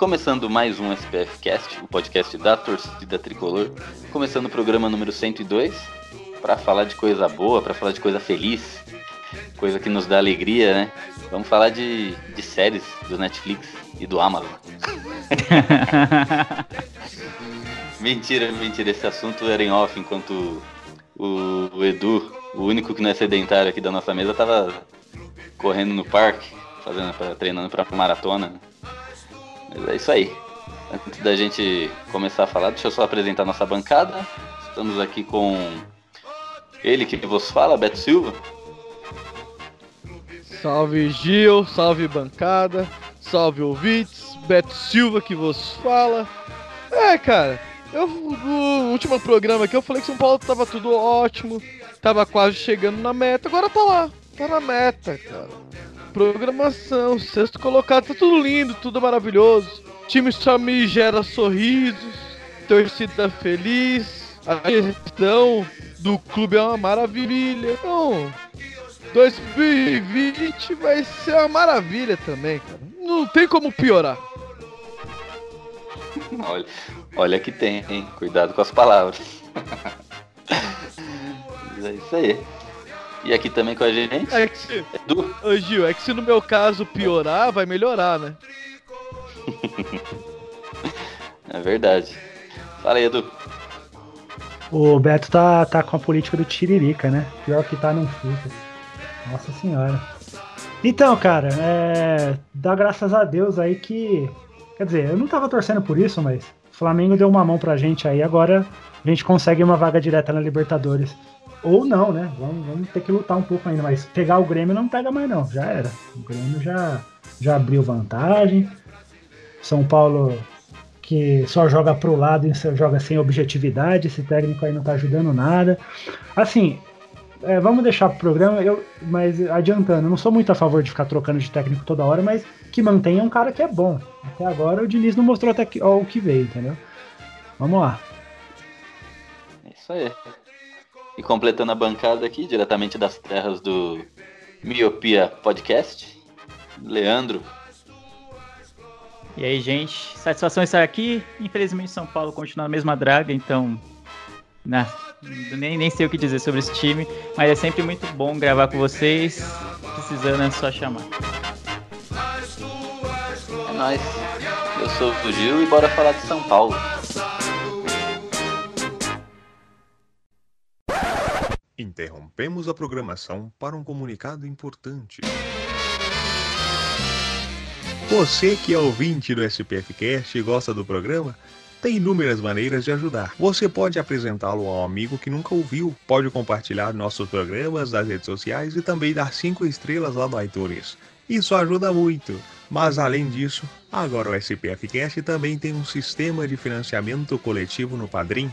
Começando mais um SPF Cast, o podcast da torcida tricolor. Começando o programa número 102 para falar de coisa boa, para falar de coisa feliz, coisa que nos dá alegria, né? Vamos falar de, de séries do Netflix e do Amazon. mentira, mentira. Esse assunto era em off enquanto o, o, Edu, o único que não é sedentário aqui da nossa mesa, tava correndo no parque, fazendo, pra, treinando para maratona. Mas é isso aí. Antes da gente começar a falar, deixa eu só apresentar nossa bancada. Estamos aqui com ele que vos fala, Beto Silva. Salve Gil, salve bancada, salve ouvintes, Beto Silva que vos fala. É, cara, eu no último programa aqui eu falei que São Paulo tava tudo ótimo, tava quase chegando na meta, agora tá lá, tá na meta, cara. Programação, sexto colocado, tá tudo lindo, tudo maravilhoso. Time só me gera sorrisos, torcida feliz, a gestão do clube é uma maravilha. Então, 2020 vai ser uma maravilha também, cara. Não tem como piorar. Olha, olha que tem, hein? Cuidado com as palavras. é isso aí. E aqui também com a gente. É que se, Edu. Ô Gil, é que se no meu caso piorar, vai melhorar, né? é verdade. Fala aí, Edu. O Beto tá, tá com a política do Tiririca, né? Pior que tá, não fica. Nossa senhora. Então, cara, é, dá graças a Deus aí que. Quer dizer, eu não tava torcendo por isso, mas o Flamengo deu uma mão pra gente aí, agora a gente consegue uma vaga direta na Libertadores. Ou não, né? Vamos, vamos ter que lutar um pouco ainda, mas pegar o Grêmio não pega mais não, já era. O Grêmio já, já abriu vantagem. São Paulo que só joga pro lado e joga sem objetividade, esse técnico aí não tá ajudando nada. Assim, é, vamos deixar pro programa, eu, mas adiantando, eu não sou muito a favor de ficar trocando de técnico toda hora, mas que mantenha um cara que é bom. Até agora o Diniz não mostrou até que, ó, o que veio, entendeu? Vamos lá. É isso aí. E completando a bancada aqui, diretamente das terras do Miopia Podcast, Leandro e aí, gente, satisfação estar aqui. Infelizmente, São Paulo continua na mesma draga, então. Né, nem, nem sei o que dizer sobre esse time, mas é sempre muito bom gravar com vocês. Precisando é só chamar. É nóis. Eu sou o Gil e bora falar de São Paulo. Interrompemos a programação para um comunicado importante. Você que é ouvinte do SPFcast e gosta do programa, tem inúmeras maneiras de ajudar. Você pode apresentá-lo a um amigo que nunca ouviu, pode compartilhar nossos programas nas redes sociais e também dar 5 estrelas lá no iTunes. Isso ajuda muito. Mas além disso, agora o SPFcast também tem um sistema de financiamento coletivo no Padrim,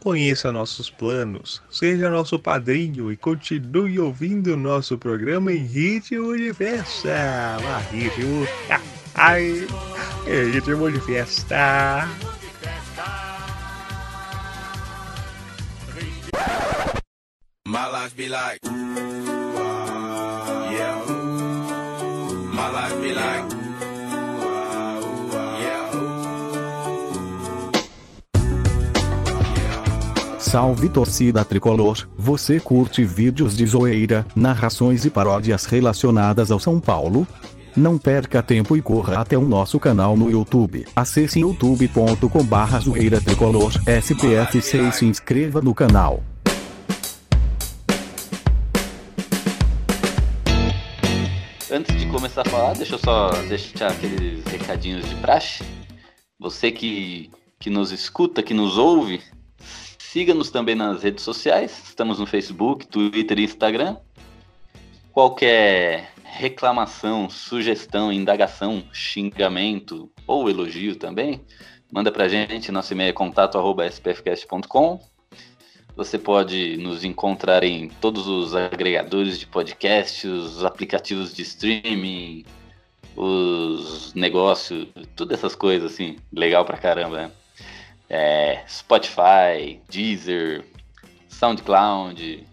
Conheça nossos planos, seja nosso padrinho e continue ouvindo nosso programa em ritmo de festa. Ah, ritmo. Ai, é ritmo de festa. life be like. Ah, yeah. My life be like. Salve torcida tricolor, você curte vídeos de zoeira, narrações e paródias relacionadas ao São Paulo? Não perca tempo e corra até o nosso canal no YouTube. Acesse youtube.com barra zoeira tricolor SPF6 e se inscreva no canal. Antes de começar a falar, deixa eu só deixar aqueles recadinhos de praxe. Você que, que nos escuta, que nos ouve, siga-nos também nas redes sociais. Estamos no Facebook, Twitter e Instagram. Qualquer reclamação, sugestão, indagação, xingamento ou elogio também, manda pra gente. Nosso e-mail é contato.spfcast.com. Você pode nos encontrar em todos os agregadores de podcast, os aplicativos de streaming, os negócios, todas essas coisas assim, legal pra caramba, né? É, Spotify, Deezer, SoundCloud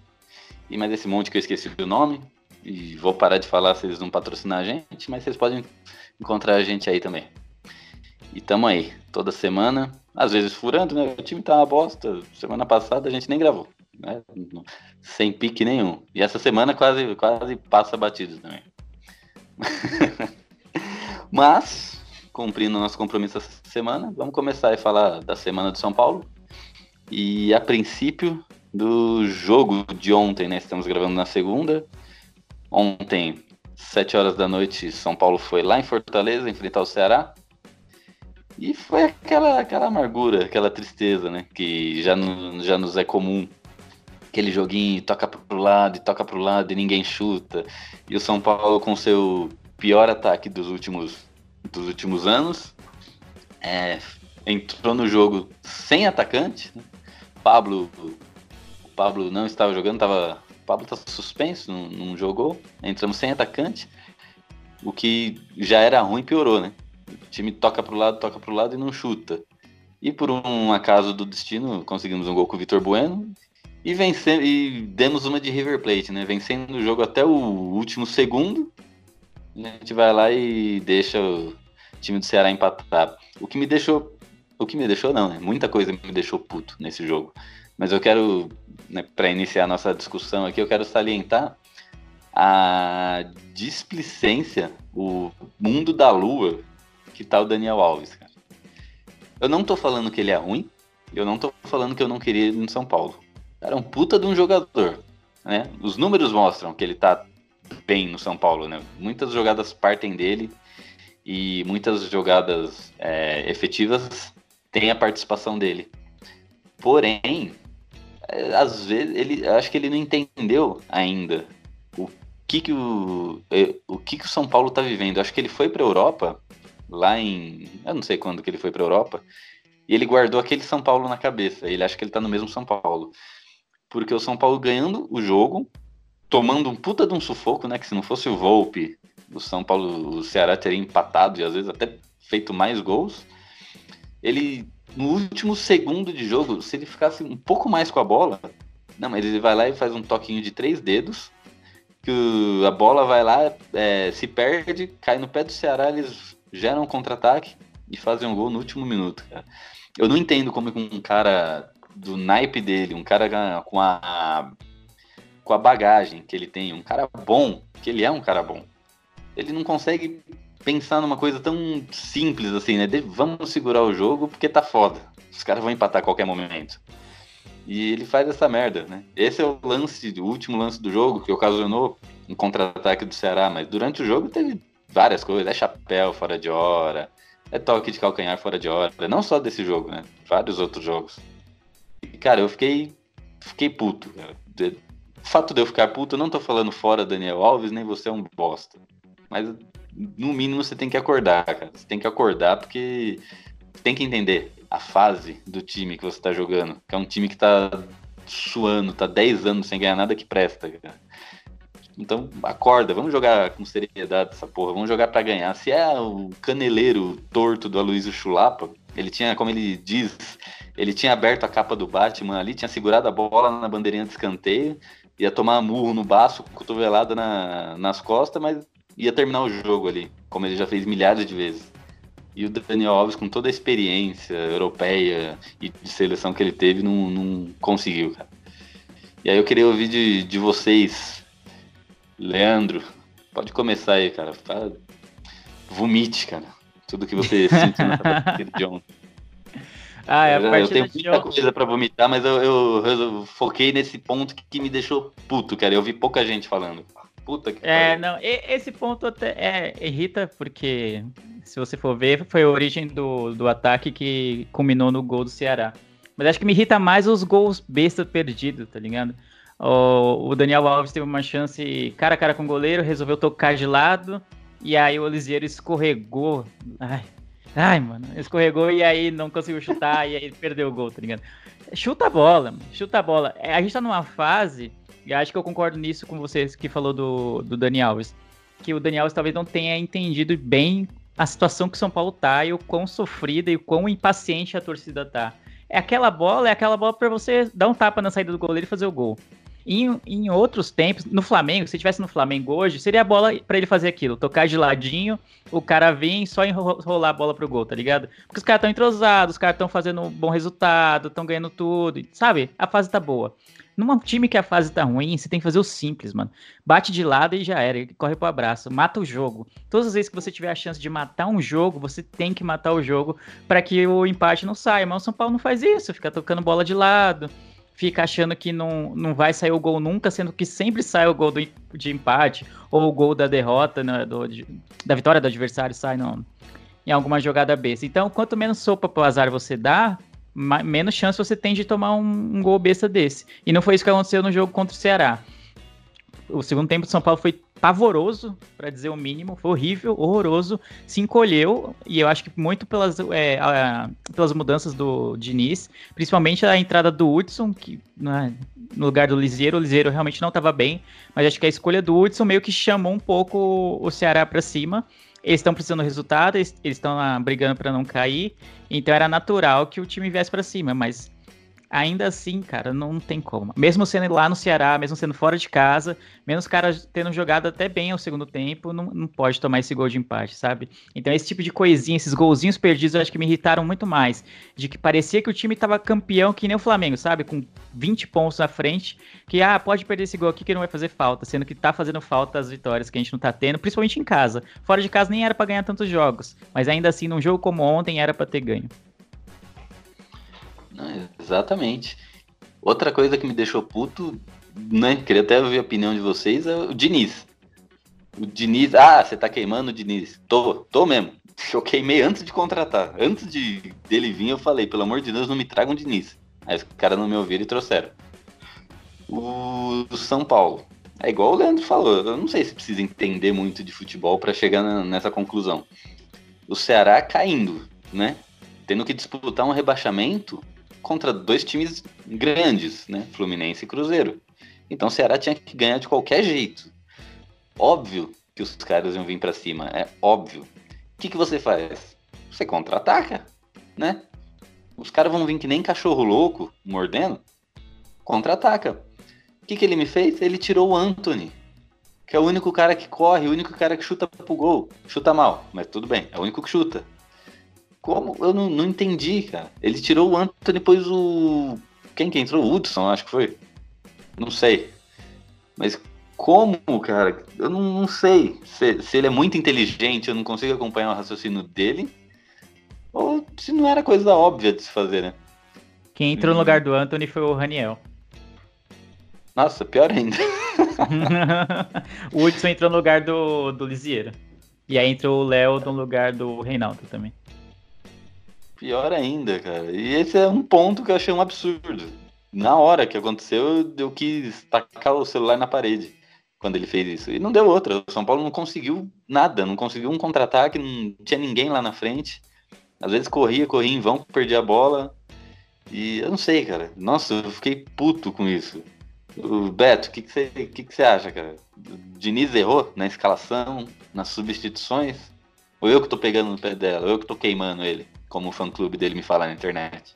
e mais esse monte que eu esqueci o nome. E vou parar de falar se eles não patrocinar a gente, mas vocês podem encontrar a gente aí também. E tamo aí, toda semana, às vezes furando, né? O time tá uma bosta. Semana passada a gente nem gravou, né? Sem pique nenhum. E essa semana quase, quase passa batido também. Mas, cumprindo nosso compromisso essa semana, vamos começar a falar da semana do São Paulo. E a princípio do jogo de ontem, né? Estamos gravando na segunda. Ontem, 7 horas da noite, São Paulo foi lá em Fortaleza enfrentar o Ceará. E foi aquela, aquela amargura, aquela tristeza, né? Que já, no, já nos é comum. Aquele joguinho, toca pro lado toca pro lado e ninguém chuta. E o São Paulo com seu pior ataque dos últimos, dos últimos anos. É, entrou no jogo sem atacante. Né? Pablo, o Pablo não estava jogando, estava o Pablo tá suspenso, não, não jogou. Entramos sem atacante. O que já era ruim piorou, né? O time toca pro lado, toca pro lado e não chuta. E por um acaso do destino, conseguimos um gol com o Vitor Bueno e vencemos e demos uma de River Plate, né? Vencendo o jogo até o último segundo. A gente vai lá e deixa o time do Ceará empatar. O que me deixou, o que me deixou não, né? Muita coisa me deixou puto nesse jogo. Mas eu quero, né, para iniciar a nossa discussão aqui, eu quero salientar a displicência, o mundo da lua que tá o Daniel Alves, cara. Eu não tô falando que ele é ruim, eu não tô falando que eu não queria ele no São Paulo. Era um puta de um jogador, né? Os números mostram que ele tá bem no São Paulo, né? Muitas jogadas partem dele e muitas jogadas é, efetivas têm a participação dele. Porém, é, às vezes ele acho que ele não entendeu ainda o que que o, é, o que que o São Paulo tá vivendo. acho que ele foi para Europa lá em, eu não sei quando que ele foi para Europa, e ele guardou aquele São Paulo na cabeça. Ele acha que ele tá no mesmo São Paulo. Porque o São Paulo ganhando o jogo, tomando um puta de um sufoco, né, que se não fosse o Volpe, o São Paulo, o Ceará teria empatado e às vezes até feito mais gols. Ele no último segundo de jogo, se ele ficasse um pouco mais com a bola, não, mas ele vai lá e faz um toquinho de três dedos, que a bola vai lá, é, se perde, cai no pé do Ceará, eles geram um contra-ataque e fazem um gol no último minuto, cara. Eu não entendo como um cara do naipe dele, um cara com a com a bagagem que ele tem, um cara bom, que ele é um cara bom. Ele não consegue pensar numa coisa tão simples assim, né? De, vamos segurar o jogo porque tá foda. Os caras vão empatar a qualquer momento. E ele faz essa merda, né? Esse é o lance, o último lance do jogo que ocasionou um contra-ataque do Ceará, mas durante o jogo teve várias coisas, é chapéu fora de hora, é toque de calcanhar fora de hora, não só desse jogo, né? Vários outros jogos. E, cara, eu fiquei fiquei puto. O fato de eu ficar puto, eu não tô falando fora Daniel Alves, nem você é um bosta. Mas no mínimo você tem que acordar, cara. Você tem que acordar porque tem que entender a fase do time que você tá jogando. Que é um time que tá suando, tá 10 anos sem ganhar nada que presta, cara. Então, acorda, vamos jogar com seriedade essa porra, vamos jogar para ganhar. Se é o caneleiro torto do Aloysio Chulapa, ele tinha, como ele diz, ele tinha aberto a capa do Batman ali, tinha segurado a bola na bandeirinha de escanteio, ia tomar murro no baço, cotovelada na, nas costas, mas ia terminar o jogo ali, como ele já fez milhares de vezes. E o Daniel Alves, com toda a experiência europeia e de seleção que ele teve, não, não conseguiu, cara. E aí eu queria ouvir de, de vocês, Leandro, pode começar aí, cara. Fala, vomite, cara. Tudo que você sentiu partida de ontem. Ah, é eu, eu tenho muita ontem. coisa pra vomitar, mas eu, eu, eu foquei nesse ponto que, que me deixou puto, cara. Eu vi pouca gente falando. Puta que É, pariu. não, esse ponto até é, irrita, porque se você for ver, foi a origem do, do ataque que culminou no gol do Ceará. Mas acho que me irrita mais os gols besta perdidos, tá ligado? O, o Daniel Alves teve uma chance cara a cara com o goleiro, resolveu tocar de lado, e aí o Lisieiro escorregou. Ai, ai, mano, escorregou e aí não conseguiu chutar, e aí perdeu o gol, tá ligado? Chuta a bola, chuta a bola. É, A gente tá numa fase, e acho que eu concordo nisso com vocês que falou do, do Dani Alves, que o Dani Alves talvez não tenha entendido bem a situação que o São Paulo tá e o quão sofrida e o quão impaciente a torcida tá. É aquela bola, é aquela bola pra você dar um tapa na saída do goleiro e fazer o gol. Em, em outros tempos, no Flamengo, se tivesse no Flamengo hoje, seria a bola pra ele fazer aquilo, tocar de ladinho, o cara e só enro- rolar a bola pro gol, tá ligado? Porque os caras estão entrosados, os caras estão fazendo um bom resultado, estão ganhando tudo, sabe? A fase tá boa. Num time que a fase tá ruim, você tem que fazer o simples, mano. Bate de lado e já era, corre pro abraço, mata o jogo. Todas as vezes que você tiver a chance de matar um jogo, você tem que matar o jogo pra que o empate não saia. Mas o São Paulo não faz isso, fica tocando bola de lado, fica achando que não, não vai sair o gol nunca, sendo que sempre sai o gol do, de empate ou o gol da derrota, né, do- de- da vitória do adversário sai em alguma jogada besta. Então, quanto menos sopa pro azar você dá, menos chance você tem de tomar um, um gol besta desse. E não foi isso que aconteceu no jogo contra o Ceará. O segundo tempo de São Paulo foi pavoroso, para dizer o mínimo, foi horrível, horroroso, se encolheu, e eu acho que muito pelas, é, a- pelas mudanças do Diniz, principalmente a entrada do Hudson, que né, no lugar do Liseiro, o Liseiro realmente não estava bem, mas acho que a escolha do Hudson meio que chamou um pouco o Ceará para cima. Eles estão precisando do resultado, eles estão brigando para não cair, então era natural que o time viesse para cima, mas ainda assim, cara, não tem como. Mesmo sendo lá no Ceará, mesmo sendo fora de casa, mesmo os caras tendo jogado até bem ao segundo tempo, não, não pode tomar esse gol de empate, sabe? Então esse tipo de coisinha, esses golzinhos perdidos, eu acho que me irritaram muito mais. De que parecia que o time tava campeão que nem o Flamengo, sabe? Com 20 pontos na frente, que, ah, pode perder esse gol aqui que não vai fazer falta, sendo que tá fazendo falta as vitórias que a gente não tá tendo, principalmente em casa. Fora de casa nem era pra ganhar tantos jogos, mas ainda assim, num jogo como ontem, era pra ter ganho. Não, exatamente. Outra coisa que me deixou puto, né? Queria até ouvir a opinião de vocês, é o Diniz. O Diniz, ah, você tá queimando o Diniz. Tô, tô mesmo. Eu queimei antes de contratar. Antes de dele vir, eu falei, pelo amor de Deus, não me tragam um Diniz. Aí os caras não me ouviram e trouxeram. O São Paulo. É igual o Leandro falou, eu não sei se precisa entender muito de futebol pra chegar na- nessa conclusão. O Ceará caindo, né? Tendo que disputar um rebaixamento contra dois times grandes, né? Fluminense e Cruzeiro. Então o Ceará tinha que ganhar de qualquer jeito. Óbvio que os caras iam vir pra cima, é óbvio. O que, que você faz? Você contra-ataca, né? Os caras vão vir que nem cachorro louco, mordendo. Contra-ataca. O que, que ele me fez? Ele tirou o Anthony, que é o único cara que corre, o único cara que chuta pro gol. Chuta mal, mas tudo bem, é o único que chuta. Como? Eu não, não entendi, cara. Ele tirou o Anthony, pôs o. Quem que entrou? O Hudson, acho que foi. Não sei. Mas como, cara? Eu não, não sei. Se, se ele é muito inteligente, eu não consigo acompanhar o raciocínio dele. Ou se não era coisa óbvia de se fazer, né? Quem entrou no lugar do Anthony foi o Raniel. Nossa, pior ainda. o Hudson entrou no lugar do, do Lisieiro. E aí entrou o Léo no lugar do Reinaldo também. Pior ainda, cara. E esse é um ponto que eu achei um absurdo. Na hora que aconteceu, eu- quis tacar o celular na parede quando ele fez isso. E não deu outra. O São Paulo não conseguiu nada, não conseguiu um contra-ataque, não tinha ninguém lá na frente. Às vezes corria, corria em vão, perdia a bola. E eu não sei, cara. Nossa, eu fiquei puto com isso. O Beto, o que, que, você, que, que você acha, cara? O Diniz errou na escalação, nas substituições? Ou eu que tô pegando no pé dela? Ou eu que tô queimando ele? Como o fã-clube dele me fala na internet.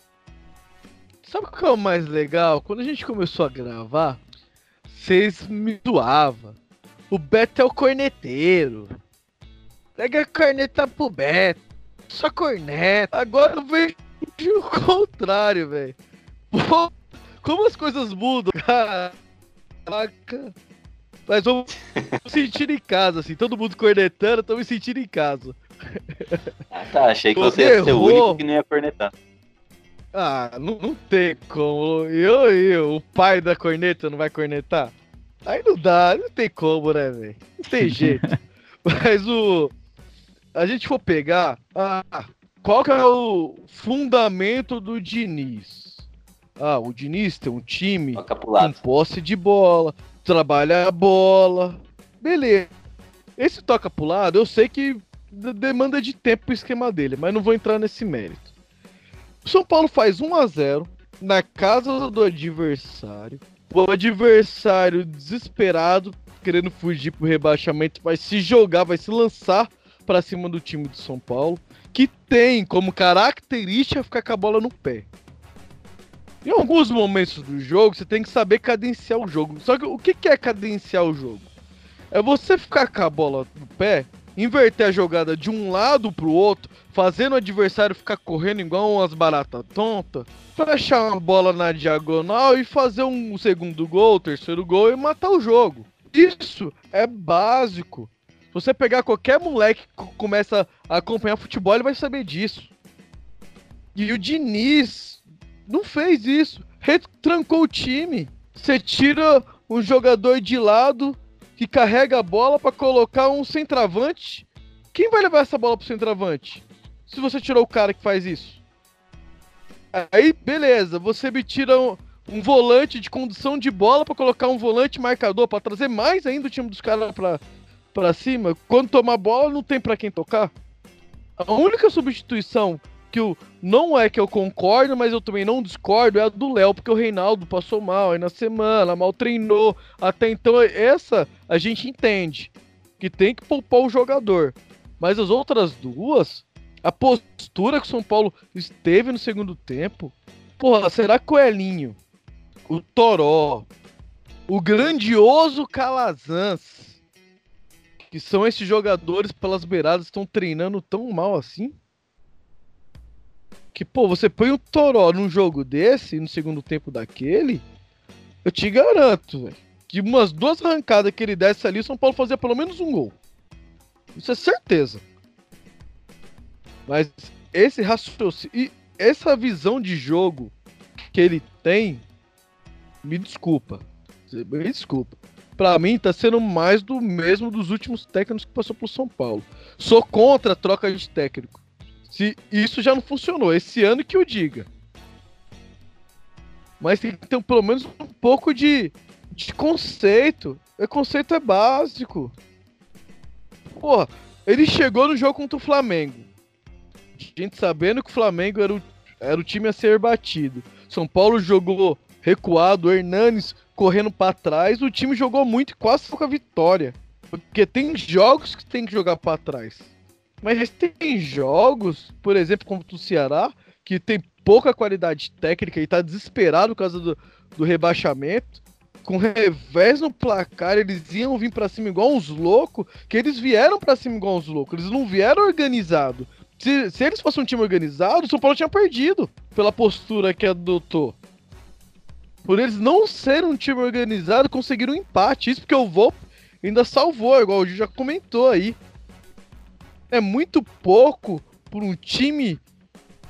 Sabe o que é o mais legal? Quando a gente começou a gravar, vocês me zoavam. O Beto é o corneteiro. Pega a corneta pro Beto. Só corneta. Agora eu vejo o contrário, velho. Como as coisas mudam, caraca. Mas vamos sentir em casa, assim. Todo mundo cornetando, tô me sentindo em casa. Ah, tá. Achei que Você você ia ser o errou. único que não ia cornetar. Ah, não, não tem como. Eu, eu, o pai da corneta não vai cornetar? Aí não dá, não tem como, né, velho? Não tem jeito. Mas o. A gente for pegar. Ah, qual que é o fundamento do Diniz? Ah, o Diniz tem um time com posse de bola, trabalha a bola. Beleza. Esse toca pro lado, eu sei que demanda de tempo pro esquema dele, mas não vou entrar nesse mérito. O São Paulo faz 1 a 0 na casa do adversário. O adversário desesperado, querendo fugir pro rebaixamento, vai se jogar, vai se lançar para cima do time de São Paulo, que tem como característica ficar com a bola no pé. Em alguns momentos do jogo, você tem que saber cadenciar o jogo. Só que o que é cadenciar o jogo? É você ficar com a bola no pé, inverter a jogada de um lado pro outro, fazendo o adversário ficar correndo igual umas baratas tontas, fechar uma bola na diagonal e fazer um segundo gol, terceiro gol e matar o jogo. Isso é básico. Se você pegar qualquer moleque que começa a acompanhar futebol, ele vai saber disso. E o Diniz não fez isso. Retrancou o time. Você tira um jogador de lado que carrega a bola pra colocar um centroavante. Quem vai levar essa bola pro centroavante? Se você tirou o cara que faz isso. Aí, beleza, você me tira um, um volante de condução de bola pra colocar um volante marcador pra trazer mais ainda o time dos caras pra, pra cima. Quando tomar bola, não tem pra quem tocar. A única substituição que eu, não é que eu concordo, mas eu também não discordo, é a do Léo, porque o Reinaldo passou mal aí na semana, mal treinou. Até então, essa a gente entende que tem que poupar o jogador. Mas as outras duas, a postura que o São Paulo esteve no segundo tempo, porra, será que o Elinho, o Toró, o grandioso Calazans, que são esses jogadores pelas beiradas, estão treinando tão mal assim? Que, pô, você põe o Toró num jogo desse, no segundo tempo daquele, eu te garanto, velho, que umas duas arrancadas que ele desse ali, São Paulo fazia pelo menos um gol. Isso é certeza. Mas esse raciocínio e essa visão de jogo que ele tem, me desculpa. Me desculpa. Pra mim, tá sendo mais do mesmo dos últimos técnicos que passou pro São Paulo. Sou contra a troca de técnico. Se isso já não funcionou, esse ano que eu diga. Mas tem que ter pelo menos um pouco de, de conceito. O conceito é básico. Porra, ele chegou no jogo contra o Flamengo. Gente sabendo que o Flamengo era o, era o time a ser batido. São Paulo jogou recuado, o Hernanes correndo pra trás. O time jogou muito e quase ficou com a vitória. Porque tem jogos que tem que jogar pra trás. Mas tem jogos, por exemplo, como o Ceará, que tem pouca qualidade técnica e tá desesperado por causa do, do rebaixamento. Com revés no placar, eles iam vir pra cima igual uns loucos, que eles vieram pra cima igual uns loucos. Eles não vieram organizado. Se, se eles fossem um time organizado, o São Paulo tinha perdido pela postura que adotou. Por eles não serem um time organizado, conseguiram um empate. Isso porque o Volpe ainda salvou, igual o Gil já comentou aí. É muito pouco por um time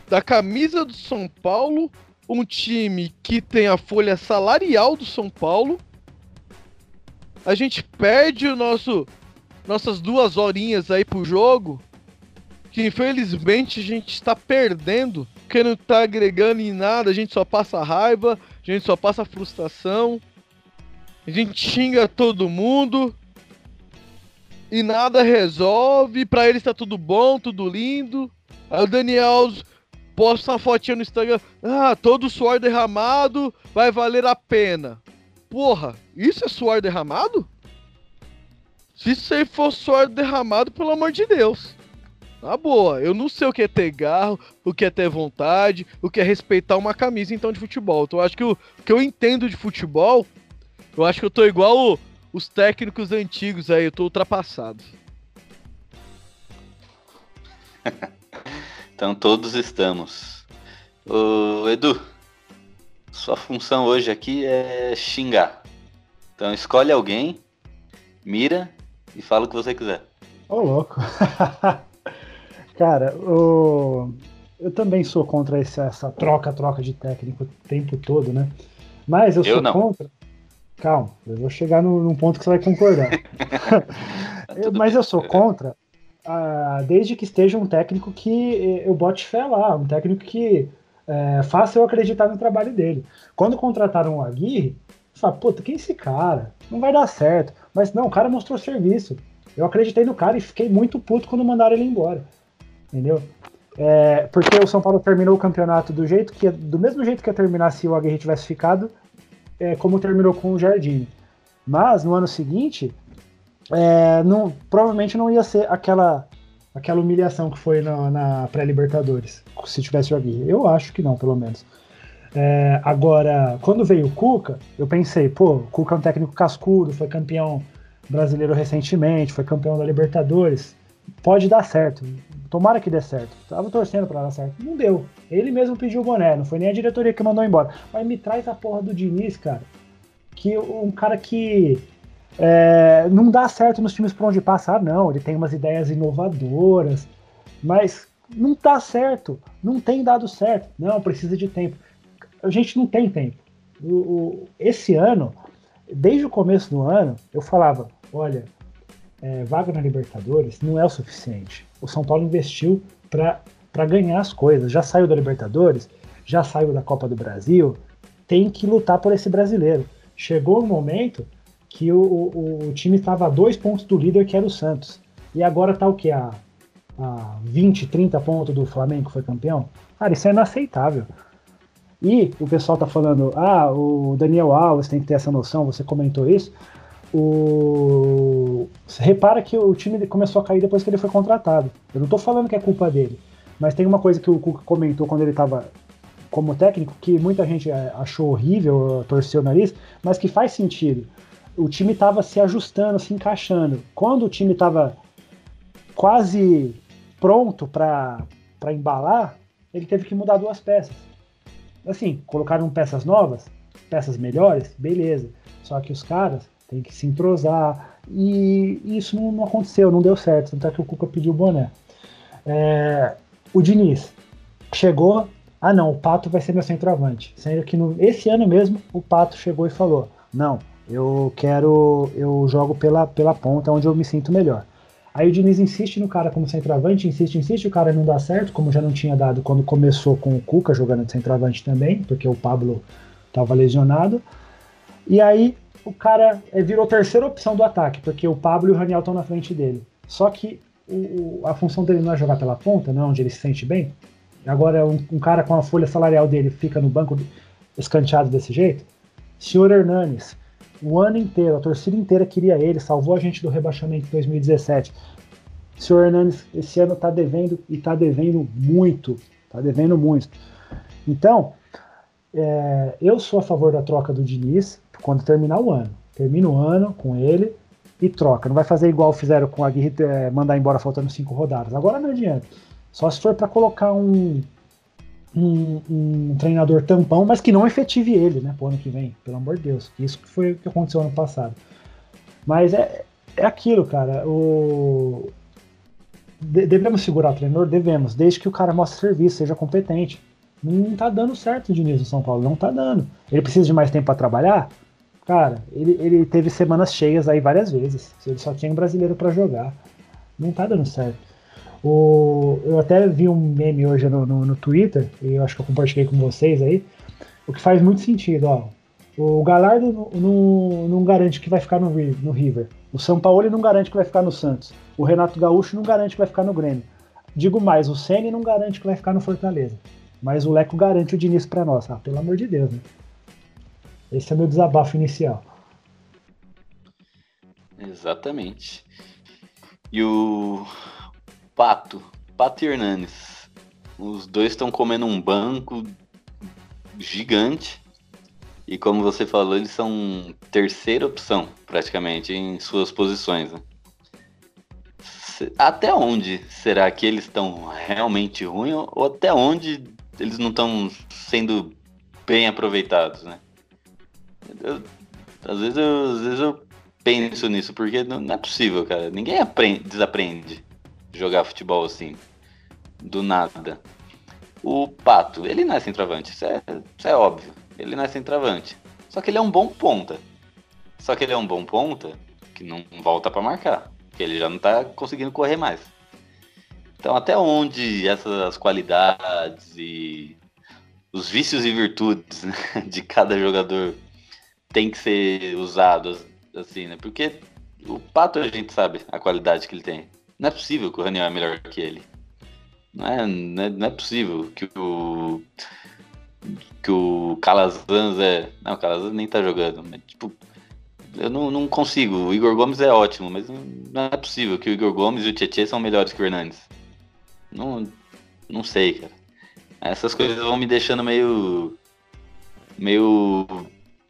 da camisa do São Paulo, um time que tem a folha salarial do São Paulo. A gente perde o nosso nossas duas horinhas aí pro jogo, que infelizmente a gente está perdendo, porque não tá agregando em nada, a gente só passa raiva, a gente só passa frustração, a gente xinga todo mundo e nada resolve, pra eles tá tudo bom, tudo lindo. Aí o Daniel posta uma fotinha no Instagram, ah, todo suor derramado vai valer a pena. Porra, isso é suor derramado? Se isso aí for suor derramado, pelo amor de Deus. Na boa, eu não sei o que é ter garro, o que é ter vontade, o que é respeitar uma camisa então de futebol. Então eu acho que o que eu entendo de futebol, Eu acho que eu tô igual o- os técnicos antigos aí, eu tô ultrapassado. Então todos estamos. Ô, Edu, sua função hoje aqui é xingar. Então escolhe alguém, mira e fala o que você quiser. Ô, louco. Cara, o... eu também sou contra essa troca-troca de técnico o tempo todo, né? Mas eu, Eu sou não. contra. Calma, eu vou chegar no- num ponto que você vai concordar. Eu- mas eu sou contra, ah, desde que esteja um técnico que eh, eu bote fé lá, um técnico que eh, faça eu acreditar no trabalho dele. Quando contrataram o Aguirre, eu falei, puta, quem é esse cara? Não vai dar certo. Mas não, o cara mostrou serviço. Eu acreditei no cara e fiquei muito puto quando mandaram ele embora. Entendeu? É, porque o São Paulo terminou o campeonato do jeito que do mesmo jeito que ia terminar se o Aguirre tivesse ficado, é, como terminou com o Jardim. Mas no ano seguinte, é, não, provavelmente não ia ser aquela aquela humilhação que foi na, na pré-Libertadores, se tivesse o Aguirre. Eu acho que não, pelo menos. É, agora, quando veio o Cuca, eu pensei, pô, o Cuca é um técnico cascudo, foi campeão brasileiro recentemente, foi campeão da Libertadores. Pode dar certo. Tomara que dê certo. Tava torcendo pra dar certo. Não deu. Ele mesmo pediu o boné, não foi nem a diretoria que mandou embora. Mas me traz a porra do Diniz, cara. Que um cara que é, não dá certo nos times por onde passa. Ah, não, ele tem umas ideias inovadoras, mas não dá certo. Não tem dado certo. Não, precisa de tempo. A gente não tem tempo. O- o- esse ano, desde o começo do ano, eu falava: olha, é, vaga na Libertadores não é o suficiente. O São Paulo investiu para ganhar as coisas. Já saiu da Libertadores, já saiu da Copa do Brasil, tem que lutar por esse brasileiro. Chegou um momento que o, o- o time estava a dois pontos do líder, que era o Santos. E agora tá o que? A, a 20, 30 pontos do Flamengo que foi campeão? Cara, isso é inaceitável. E o pessoal tá falando, ah, o Daniel Alves tem que ter essa noção, você comentou isso. O... Repara que o time começou a cair depois que ele foi contratado. Eu não tô falando que é culpa dele, mas tem uma coisa que o Cuca comentou quando ele tava como técnico, que muita gente eh, achou horrível, torceu o nariz, mas que faz sentido. O time tava se ajustando, se encaixando. Quando o time tava quase pronto para embalar, ele teve que mudar duas peças. Assim, colocaram peças novas, peças melhores, beleza. Só que os caras têm que se entrosar. E isso não, não aconteceu, não deu certo. Tanto é que o Cuca pediu o boné. É, o Diniz chegou. Ah, não, o Pato vai ser meu centroavante. Sendo que no, esse ano mesmo o Pato chegou e falou: Não, eu quero. Eu jogo pela, pela ponta onde eu me sinto melhor. Aí o Diniz insiste no cara como centroavante, insiste, insiste, o cara não dá certo, como já não tinha dado quando começou com o Cuca jogando de centroavante também, porque o Pablo estava lesionado. E aí o cara eh, virou terceira opção do ataque, porque o Pablo e o Raniel estão na frente dele. Só que o- a função dele não é jogar pela ponta, não onde ele se sente bem. Agora um, um cara com a folha salarial dele fica no banco escanteado desse jeito. Senhor Hernanes, o ano inteiro, a torcida inteira queria ele, salvou a gente do rebaixamento em 2017. O senhor Hernanes esse ano tá devendo e tá devendo muito. Tá devendo muito. Então, é, eu sou a favor da troca do Diniz quando terminar o ano. Termina o ano com ele e troca. Não vai fazer igual fizeram com a Aguirre, é, mandar embora faltando cinco rodadas. Agora não adianta. Só se for para colocar um, um, um treinador tampão, mas que não efetive ele, né, pro ano que vem, pelo amor de Deus. Isso que foi o que aconteceu ano passado. Mas é, é aquilo, cara. O... de- devemos segurar o treinador? Devemos, desde que o cara mostre serviço, seja competente. Não tá dando certo o Diniz no São Paulo, não tá dando. Ele precisa de mais tempo para trabalhar? Cara, ele, ele teve semanas cheias aí várias vezes. Ele só tinha um brasileiro para jogar. Não tá dando certo. O, eu até vi um meme hoje no, no, no Twitter, e eu acho que eu compartilhei com vocês aí, o que faz muito sentido, ó. O Galardo não, não, não garante que vai ficar no, no River. O São Paulo não garante que vai ficar no Santos. O Renato Gaúcho não garante que vai ficar no Grêmio. Digo mais, o Ceni não garante que vai ficar no Fortaleza. Mas o Leco garante o Diniz pra nós. Ah, pelo amor de Deus, né? Esse é meu desabafo inicial. Exatamente. E o Pato, Pato e Hernanes. Os dois estão comendo um banco gigante. E como você falou, eles são terceira opção, praticamente, em suas posições. né? Até onde será que eles estão realmente ruins ou até onde eles não estão sendo bem aproveitados, né? Eu- às, vezes eu, às vezes eu penso nisso, porque não, não é possível, cara. Ninguém aprende, desaprende jogar futebol assim, do nada. O Pato, ele não é centroavante, isso é, isso é óbvio. Ele não é centroavante. Só que ele é um bom ponta. Só que ele é um bom ponta que não volta pra marcar. Porque ele já não tá conseguindo correr mais. Então até onde essas qualidades e os vícios e virtudes né, de cada jogador tem que ser usados assim, né? Porque o Pato a gente sabe a qualidade que ele tem. Não é possível que o Raniel é melhor que ele. Não é, não é, não é possível que o. Que o Calazans é. Não, o Calazans nem tá jogando. Mas, tipo, eu não, não consigo. O Igor Gomes é ótimo, mas não é possível que o Igor Gomes e o Tietchan são melhores que o Hernandes. Não, não sei, cara. Essas coisas vão me deixando meio. meio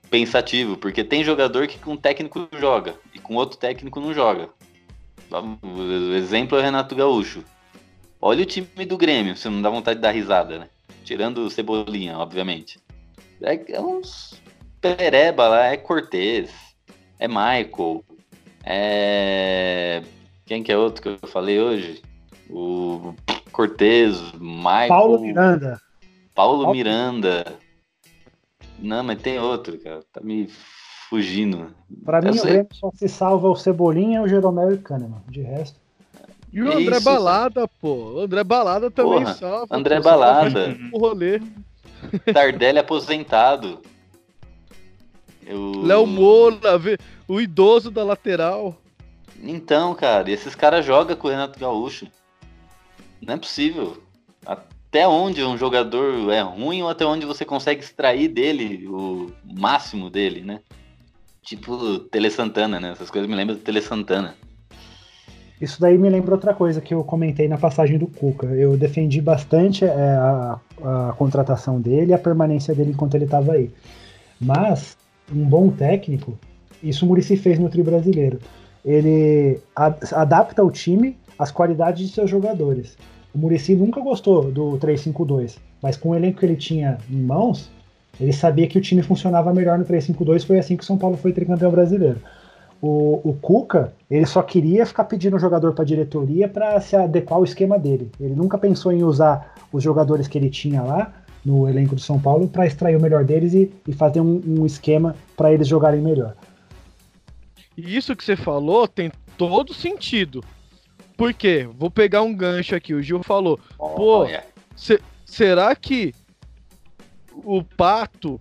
pensativo, porque tem jogador que com técnico joga e com outro técnico não joga. O exemplo é o Renato Gaúcho. Olha o time do Grêmio, você não dá vontade de dar risada, né? Tirando o Cebolinha, obviamente. É, é uns pereba lá, é Cortez, é Michael, é. Quem que é outro que eu falei hoje? O Cortez, Michael. Paulo Miranda. Paulo Paulo- Miranda. Não, mas tem outro, cara. Tá me fugindo. Pra mim, o. Grêmio só se salva o Cebolinha, o Jeromel e o Kahneman. De resto. E o André Isso. Balada, pô. O André Balada também Porra, salva. André pô, Balada. O rolê. Tardelli aposentado. Eu... Léo Moura, vê- o idoso da lateral. Então, cara, e esses caras jogam com o Renato Gaúcho. Não é possível. Até onde um jogador é ruim ou até onde você consegue extrair dele o máximo dele, né? Tipo Tele Santana, né? Essas coisas me lembram do Tele Santana. Isso daí me lembra outra coisa que eu comentei na passagem do Cuca. Eu defendi bastante é, a, a contratação dele e a permanência dele enquanto ele estava aí. Mas, um bom técnico, isso o Murici fez no Tri Brasileiro. Ele a- adapta o time às qualidades de seus jogadores. O Murici nunca gostou do 3-5-2, mas com o elenco que ele tinha em mãos, ele sabia que o time funcionava melhor no 3-5-2. Foi assim que o São Paulo foi tricampeão brasileiro. O, o Cuca, ele só queria ficar pedindo o jogador para a diretoria para se adequar ao esquema dele. Ele nunca pensou em usar os jogadores que ele tinha lá no elenco do São Paulo para extrair o melhor deles e, e fazer um, um esquema para eles jogarem melhor. E isso que você falou tem todo sentido. Por quê? Vou pegar um gancho aqui. O Gil falou: pô, Olha, se- será que o Pato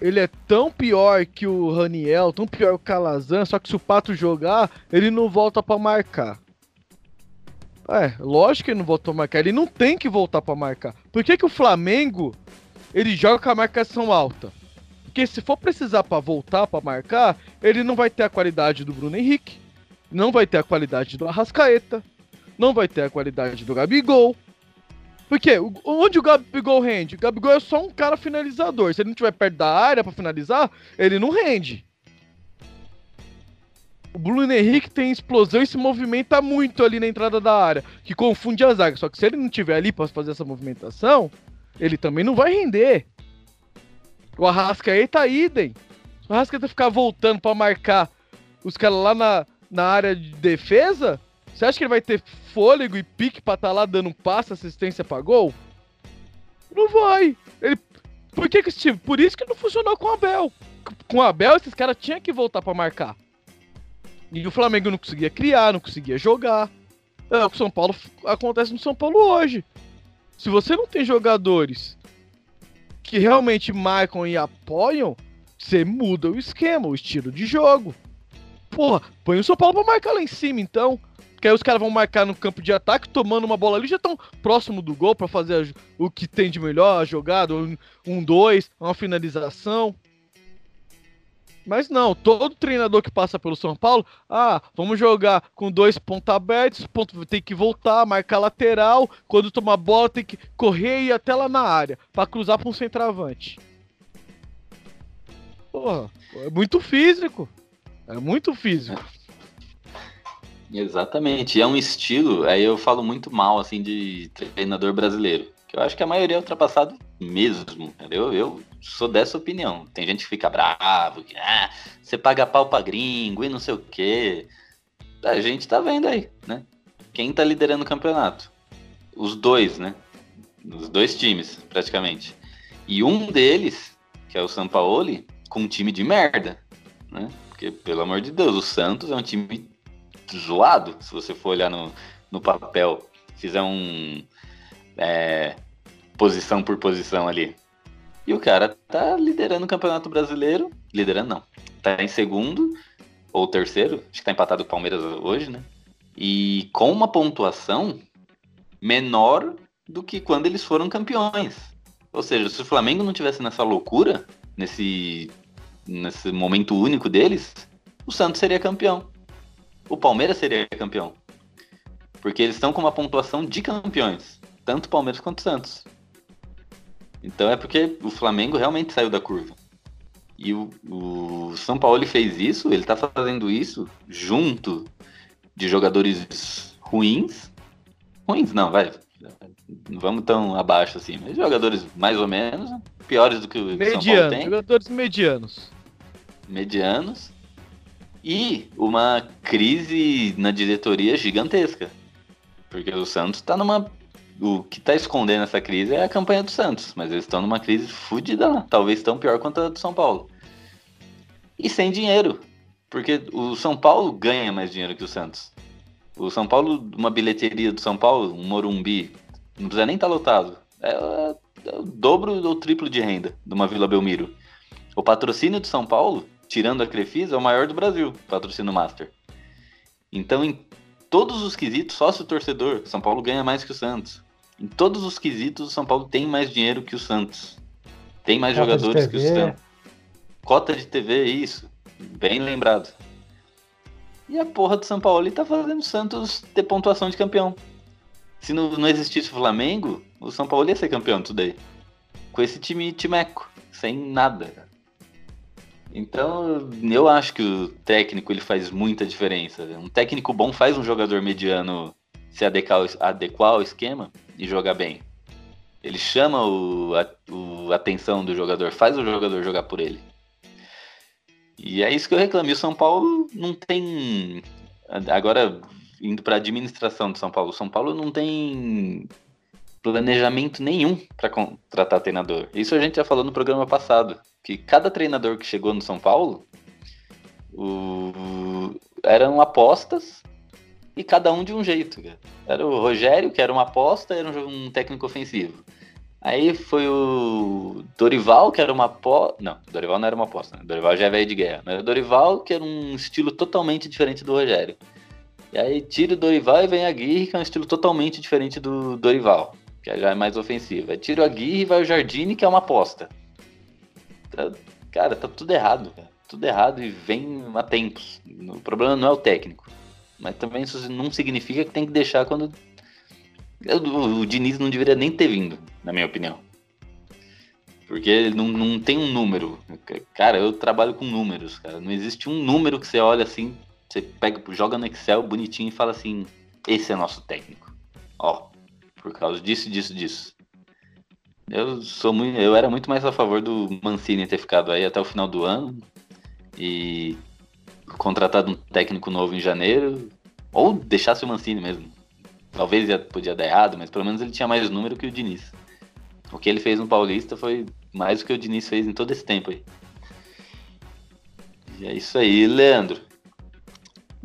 ele é tão pior que o Raniel, tão pior que o Calazan, só que se o Pato jogar, ele não volta pra marcar. É, lógico que ele não volta pra marcar, ele não tem que voltar pra marcar. Por que, que o Flamengo ele joga com a marcação alta? Porque se for precisar pra voltar pra marcar, ele não vai ter a qualidade do Bruno Henrique, não vai ter a qualidade do Arrascaeta, não vai ter a qualidade do Gabigol. Porque onde o Gabigol rende? O Gabigol é só um cara finalizador. Se ele não estiver perto da área pra finalizar, ele não rende. O Bruno Henrique tem explosão e se movimenta muito ali na entrada da área, que confunde a zaga. Só que se ele não estiver ali pra fazer essa movimentação, ele também não vai render. O Arrascaeta idem. Se o Arrascaeta ficar voltando pra marcar os caras lá na, na área de defesa, você acha que ele vai ter fôlego e pique pra estar lá dando um passe, assistência pra gol? Não vai. Ele... Por que, que time? Por isso que não funcionou com o Abel. Com o Abel, esses caras tinham que voltar pra marcar. E o Flamengo não conseguia criar, não conseguia jogar. É o que São Paulo acontece no São Paulo hoje. Se você não tem jogadores que realmente marcam e apoiam, você muda o esquema, o estilo de jogo. Porra, põe o São Paulo pra marcar lá em cima, então. Que aí os caras vão marcar no campo de ataque, tomando uma bola ali, já estão próximo do gol pra fazer a- o que tem de melhor, a jogada, um, um dois, uma finalização. Mas não, todo treinador que passa pelo São Paulo, ah, vamos jogar com dois pontos abertos, ponto, tem que voltar, marcar lateral, quando tomar bola tem que correr e ir até lá na área, pra cruzar pra um centroavante. Porra, é muito físico. É muito físico. Exatamente. E é um estilo, aí eu falo muito mal assim de treinador brasileiro. Que eu acho que a maioria é ultrapassado mesmo. entendeu? Eu sou dessa opinião. Tem gente que fica bravo, que ah, você paga pau pra gringo e não sei o quê. A gente tá vendo aí, né? Quem tá liderando o campeonato? Os dois, né? Os dois times, praticamente. E um deles, que é o Sampaoli, com um time de merda, né? Porque, pelo amor de Deus, o Santos é um time zoado, se você for olhar no, no papel, fizer um é, posição por posição ali. E o cara tá liderando o Campeonato Brasileiro, liderando não, tá em segundo ou terceiro, acho que tá empatado com o Palmeiras hoje, né? E com uma pontuação menor do que quando eles foram campeões. Ou seja, se o Flamengo não tivesse nessa loucura, nesse, nesse momento único deles, o Santos seria campeão o Palmeiras seria campeão. Porque eles estão com uma pontuação de campeões, tanto o Palmeiras quanto o Santos. Então é porque o Flamengo realmente saiu da curva. E o, o São Paulo fez isso, ele está fazendo isso junto de jogadores ruins. Ruins não, vai. Não vamos tão abaixo assim, mas jogadores mais ou menos, piores do que o Mediano, São Paulo tem. Jogadores medianos. Medianos e uma crise na diretoria gigantesca. Porque o Santos está numa. O que está escondendo essa crise é a campanha do Santos, mas eles estão numa crise fodida lá. Talvez tão pior quanto a do São Paulo. E sem dinheiro. Porque o São Paulo ganha mais dinheiro que o Santos. O São Paulo, uma bilheteria do São Paulo, um Morumbi, não precisa nem estar tá lotado. É, é, o dobro ou triplo de renda de uma Vila Belmiro. O patrocínio do São Paulo tirando a Crefisa, é o maior do Brasil, patrocínio Master. Então, em todos os quesitos, sócio-torcedor, São Paulo ganha mais que o Santos. Em todos os quesitos, o São Paulo tem mais dinheiro que o Santos. Tem mais Cota jogadores que o Santos. Cota de TV, isso. Bem lembrado. E a porra do São Paulo tá fazendo o Santos ter pontuação de campeão. Se não, não existisse o Flamengo, o São Paulo ia ser campeão disso daí. Com esse time timeco, sem nada. Então, eu acho que o técnico ele faz muita diferença. Um técnico bom faz um jogador mediano se adequar, adequar ao esquema e jogar bem. Ele chama o, a, o, atenção do jogador, faz o jogador jogar por ele. E é isso que eu reclamo. O São Paulo não tem. Agora, indo para a administração do São Paulo, o São Paulo não tem planejamento nenhum para contratar treinador. Isso a gente já falou no programa passado que cada treinador que chegou no São Paulo o... eram apostas e cada um de um jeito. Cara. Era o Rogério, que era uma aposta, era um, técnico ofensivo. Aí foi o Dorival, que era uma aposta. Não, Dorival não era uma aposta, né? Dorival já é velho de guerra. Mas o Dorival, que era um estilo totalmente diferente do Rogério. E aí tira o Dorival e vem a Aguirre, que é um estilo totalmente diferente do Dorival, que já é mais ofensivo. Aí tira o Aguirre e vai o Jardine, que é uma aposta. Tá, cara, tá tudo errado, cara. Tudo errado e vem a tempos. O problema não é o técnico. Mas também isso não significa que tem que deixar quando. O, o Diniz não deveria nem ter vindo, na minha opinião. Porque ele não, não tem um número. Cara, eu trabalho com números, cara. Não existe um número que você olha assim, você pega, joga no Excel bonitinho e fala assim: esse é nosso técnico. Ó, por causa disso, disso, disso. Eu sou muito, eu era muito mais a favor do Mancini ter ficado aí até o final do ano e contratado um técnico novo em janeiro, ou deixasse o Mancini mesmo. Talvez ia, podia dar errado, mas pelo menos ele tinha mais número que o Diniz. O que ele fez no Paulista foi mais do que o Diniz fez em todo esse tempo aí. E é isso aí, Leandro.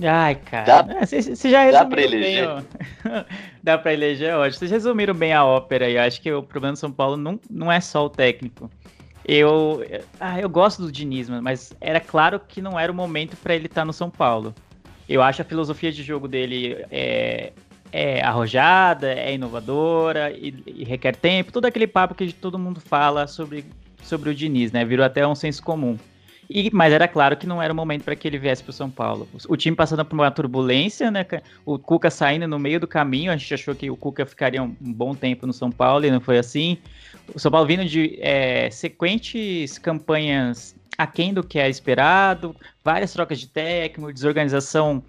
Ai, cara. Você é, já resumiu dá pra eleger. Bem, dá pra eleger, ótimo. Vocês resumiram bem a ópera e acho que o problema do São Paulo não, não é só o técnico. Eu, ah, eu gosto do Diniz, mas era claro que não era o momento para ele estar tá no São Paulo. Eu acho a filosofia de jogo dele é, é arrojada, é inovadora e, e, requer tempo. Todo aquele papo que todo mundo fala sobre, sobre o Diniz, né? Virou até um senso comum. E, mas era claro que não era o momento para que ele viesse para o São Paulo. O time passando por uma turbulência, né? O Cuca saindo no meio do caminho, a gente achou que o Cuca ficaria um, um bom tempo no São Paulo e não foi assim. O São Paulo vindo de é, sequentes campanhas aquém do que é esperado, várias trocas de técnico, desorganização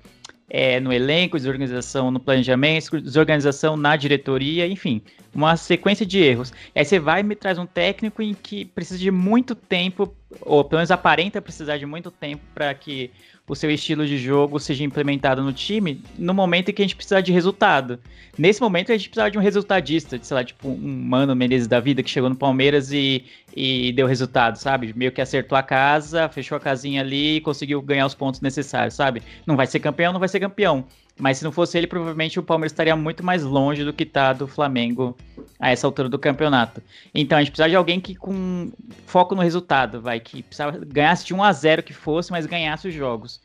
é, no elenco, desorganização no planejamento, desorganização na diretoria, enfim, uma sequência de erros. Aí você vai e me traz um técnico em que precisa de muito tempo, ou pelo menos aparenta precisar de muito tempo para que o seu estilo de jogo seja implementado no time no momento em que a gente precisa de resultado. Nesse momento a gente precisava de um resultadista, de, sei lá, tipo um Mano Menezes da vida que chegou no Palmeiras e, e deu resultado, sabe? Meio que acertou a casa, fechou a casinha ali e conseguiu ganhar os pontos necessários, sabe? Não vai ser campeão, não vai ser campeão. Mas se não fosse ele, provavelmente o Palmeiras estaria muito mais longe do que está do Flamengo a essa altura do campeonato. Então a gente precisava de alguém que com foco no resultado, vai, que precisava ganhasse de 1 a 0 que fosse, mas ganhasse os jogos.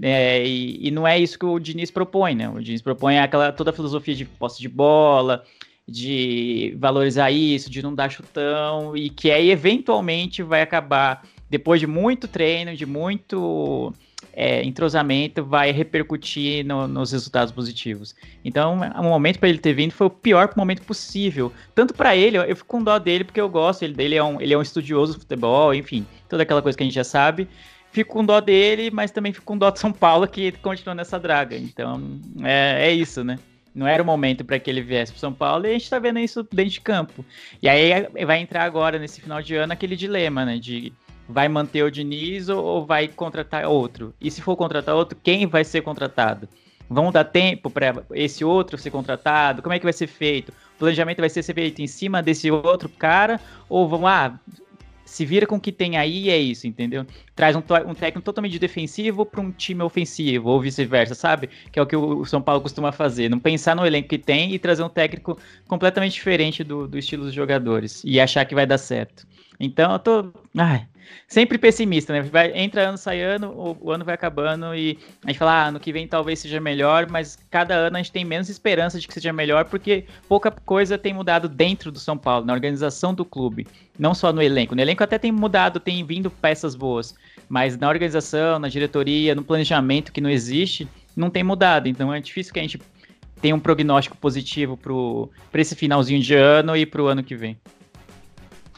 É, e, e, não é isso que o Diniz propõe, né? O Diniz propõe aquela toda a filosofia de posse de bola, de valorizar isso, de não dar chutão, e que aí eventualmente vai acabar, depois de muito treino, de muito é, entrosamento vai repercutir no, nos resultados positivos. Então, o momento para ele ter vindo foi o pior momento possível. Tanto para ele, eu fico com dó dele porque eu gosto ele, dele, é um, ele é um estudioso do futebol, enfim, toda aquela coisa que a gente já sabe. Fico com dó dele, mas também fico com dó de São Paulo que continua nessa draga. Então, é, é isso, né? Não era o momento para que ele viesse para São Paulo e a gente está vendo isso dentro de campo. E aí vai entrar agora, nesse final de ano, aquele dilema, né? De vai manter o Diniz ou, vai contratar outro? E se for contratar outro, quem vai ser contratado? Vão dar tempo para esse outro ser contratado? Como é que vai ser feito? O planejamento vai ser feito em cima desse outro cara? Ou vão, ah, se vira com o que tem aí e é isso, entendeu? Traz um, um técnico totalmente defensivo para um time ofensivo, ou vice-versa, sabe? Que é o que o São Paulo costuma fazer. Não pensar no elenco que tem e trazer um técnico completamente diferente do, do estilo dos jogadores e achar que vai dar certo. Então eu tô. Ai, sempre pessimista, né? Vai, entra ano, sai ano, o, o, ano vai acabando e a gente fala, ah, ano que vem talvez seja melhor, mas cada ano a gente tem menos esperança de que seja melhor, porque pouca coisa tem mudado dentro do São Paulo, na organização do clube, não só no elenco. No elenco até tem mudado, tem vindo peças boas, mas na organização, na diretoria, no planejamento que não existe, não tem mudado. Então é difícil que a gente tenha um prognóstico positivo para esse finalzinho de ano e para o ano que vem.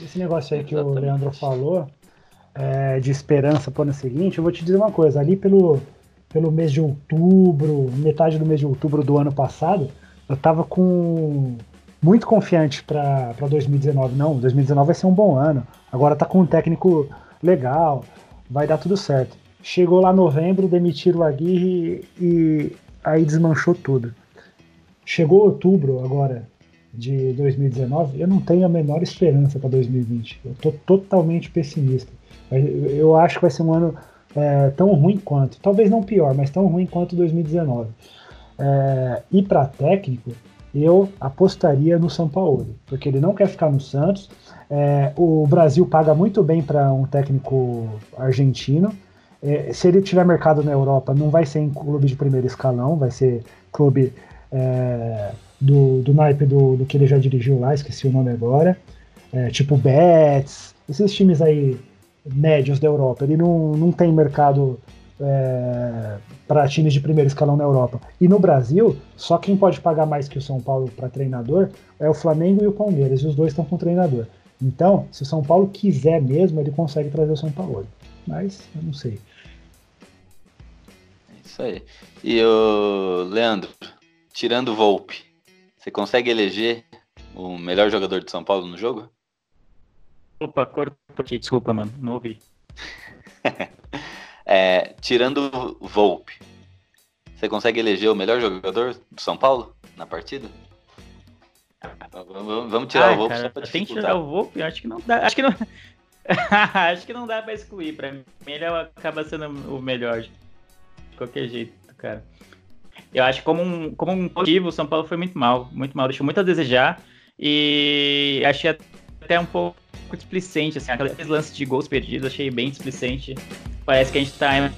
Esse negócio aí que Exatamente. o Leandro falou, é, de esperança para o ano seguinte, eu vou te dizer uma coisa, ali pelo, pelo mês de outubro, metade do mês de outubro do ano passado, eu tava com muito confiante para 2019. Não, 2019 vai ser um bom ano. Agora tá com um técnico legal, vai dar tudo certo. Chegou lá novembro, demitiram o Aguirre e, aí desmanchou tudo. Chegou outubro agora, de 2019, eu não tenho a menor esperança para 2020. Eu estou totalmente pessimista. Eu acho que vai ser um ano é, tão ruim quanto, talvez não pior, mas tão ruim quanto 2019. É, e para técnico, eu apostaria no São Paulo, porque ele não quer ficar no Santos. É, o Brasil paga muito bem para um técnico argentino. É, se ele tiver mercado na Europa, não vai ser em clube de primeiro escalão, vai ser clube é, do, do naipe do, do que ele já dirigiu lá, esqueci o nome agora. É, tipo Betis, esses times aí médios da Europa. Ele não, não tem mercado é, para times de primeiro escalão na Europa. E no Brasil, só quem pode pagar mais que o São Paulo para treinador é o Flamengo e o Palmeiras, e os dois estão com treinador. Então, se o São Paulo quiser mesmo, ele consegue trazer o São Paulo. Mas eu não sei. É isso aí. E o Leandro, tirando o Volpe, você consegue eleger o melhor jogador de São Paulo no jogo? Opa, cortou aqui, desculpa, mano, não ouvi. é, tirando o Volpe, você consegue eleger o melhor jogador do São Paulo na partida? Vamos tirar ah, o Volpe cara, só pra Tem que tirar o Volpe? Acho que não dá. Acho que não. acho que não dá pra excluir. Pra mim, ele acaba sendo o melhor. De qualquer jeito, cara. Eu acho que como um, como um motivo, o São Paulo foi muito mal, muito mal, deixou muito a desejar. E achei até um pouco displicente, assim, aqueles lances de gols perdidos, achei bem displicente. Parece que a gente tá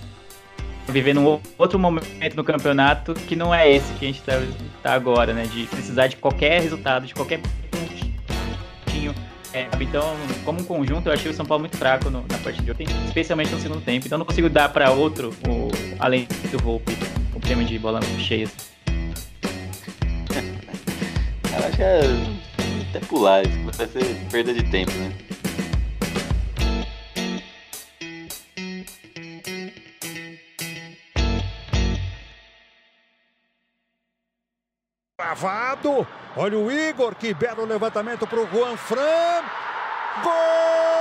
vivendo um outro momento no campeonato que não é esse que a gente tá, tá agora, né? De precisar de qualquer resultado, de qualquer pontinho. É, então, como um conjunto, eu achei o São Paulo muito fraco no, na partida de ontem, especialmente no segundo tempo. Então, não consigo dar para outro, o, além do Volpe prêmio de bola cheia. Cara, acho que é até pular, isso vai ser perda de tempo, né? Travado, olha o Igor, que belo levantamento para o Juan Fran. Gol!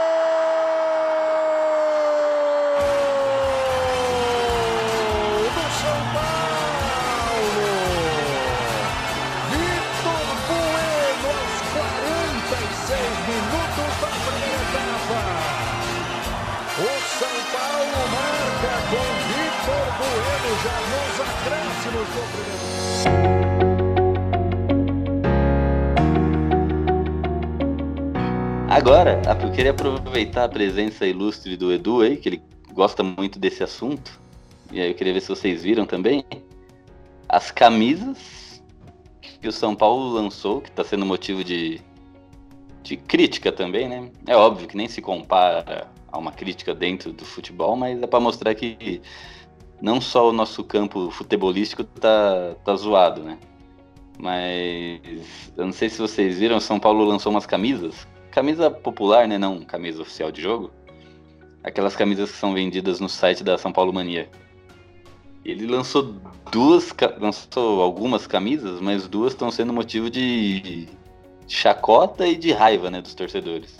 Primeiro. Agora, eu queria aproveitar a presença ilustre do Edu aí, que ele gosta muito desse assunto. E aí eu queria ver se vocês viram também. As camisas que o São Paulo lançou, que está sendo motivo de, de crítica também, né? É óbvio que nem se compara a uma crítica dentro do futebol, mas é para mostrar que não só o nosso campo futebolístico tá, tá zoado, né? Mas eu não sei se vocês viram, São Paulo lançou umas camisas camisa popular, né? Não camisa oficial de jogo. Aquelas camisas que são vendidas no site da São Paulo Mania. Ele lançou duas, lançou algumas camisas, mas duas estão sendo motivo de chacota e de raiva, né, dos torcedores.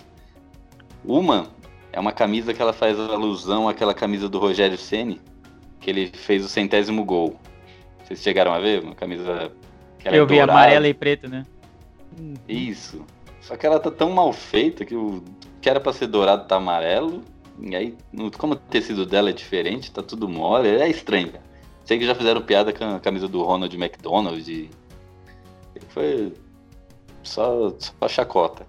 Uma é uma camisa que ela faz alusão àquela camisa do Rogério Ceni, que ele fez o centésimo gol. Vocês chegaram a ver? Uma camisa que ela Eu é vi dourada. amarela e preta, né? Isso. Só que ela tá tão mal feita que o que era pra ser dourado tá amarelo. E aí, como o tecido dela é diferente, tá tudo mole. É estranho, cara. Sei que já fizeram piada com a camisa do Ronald McDonald. E... Foi só, só chacota.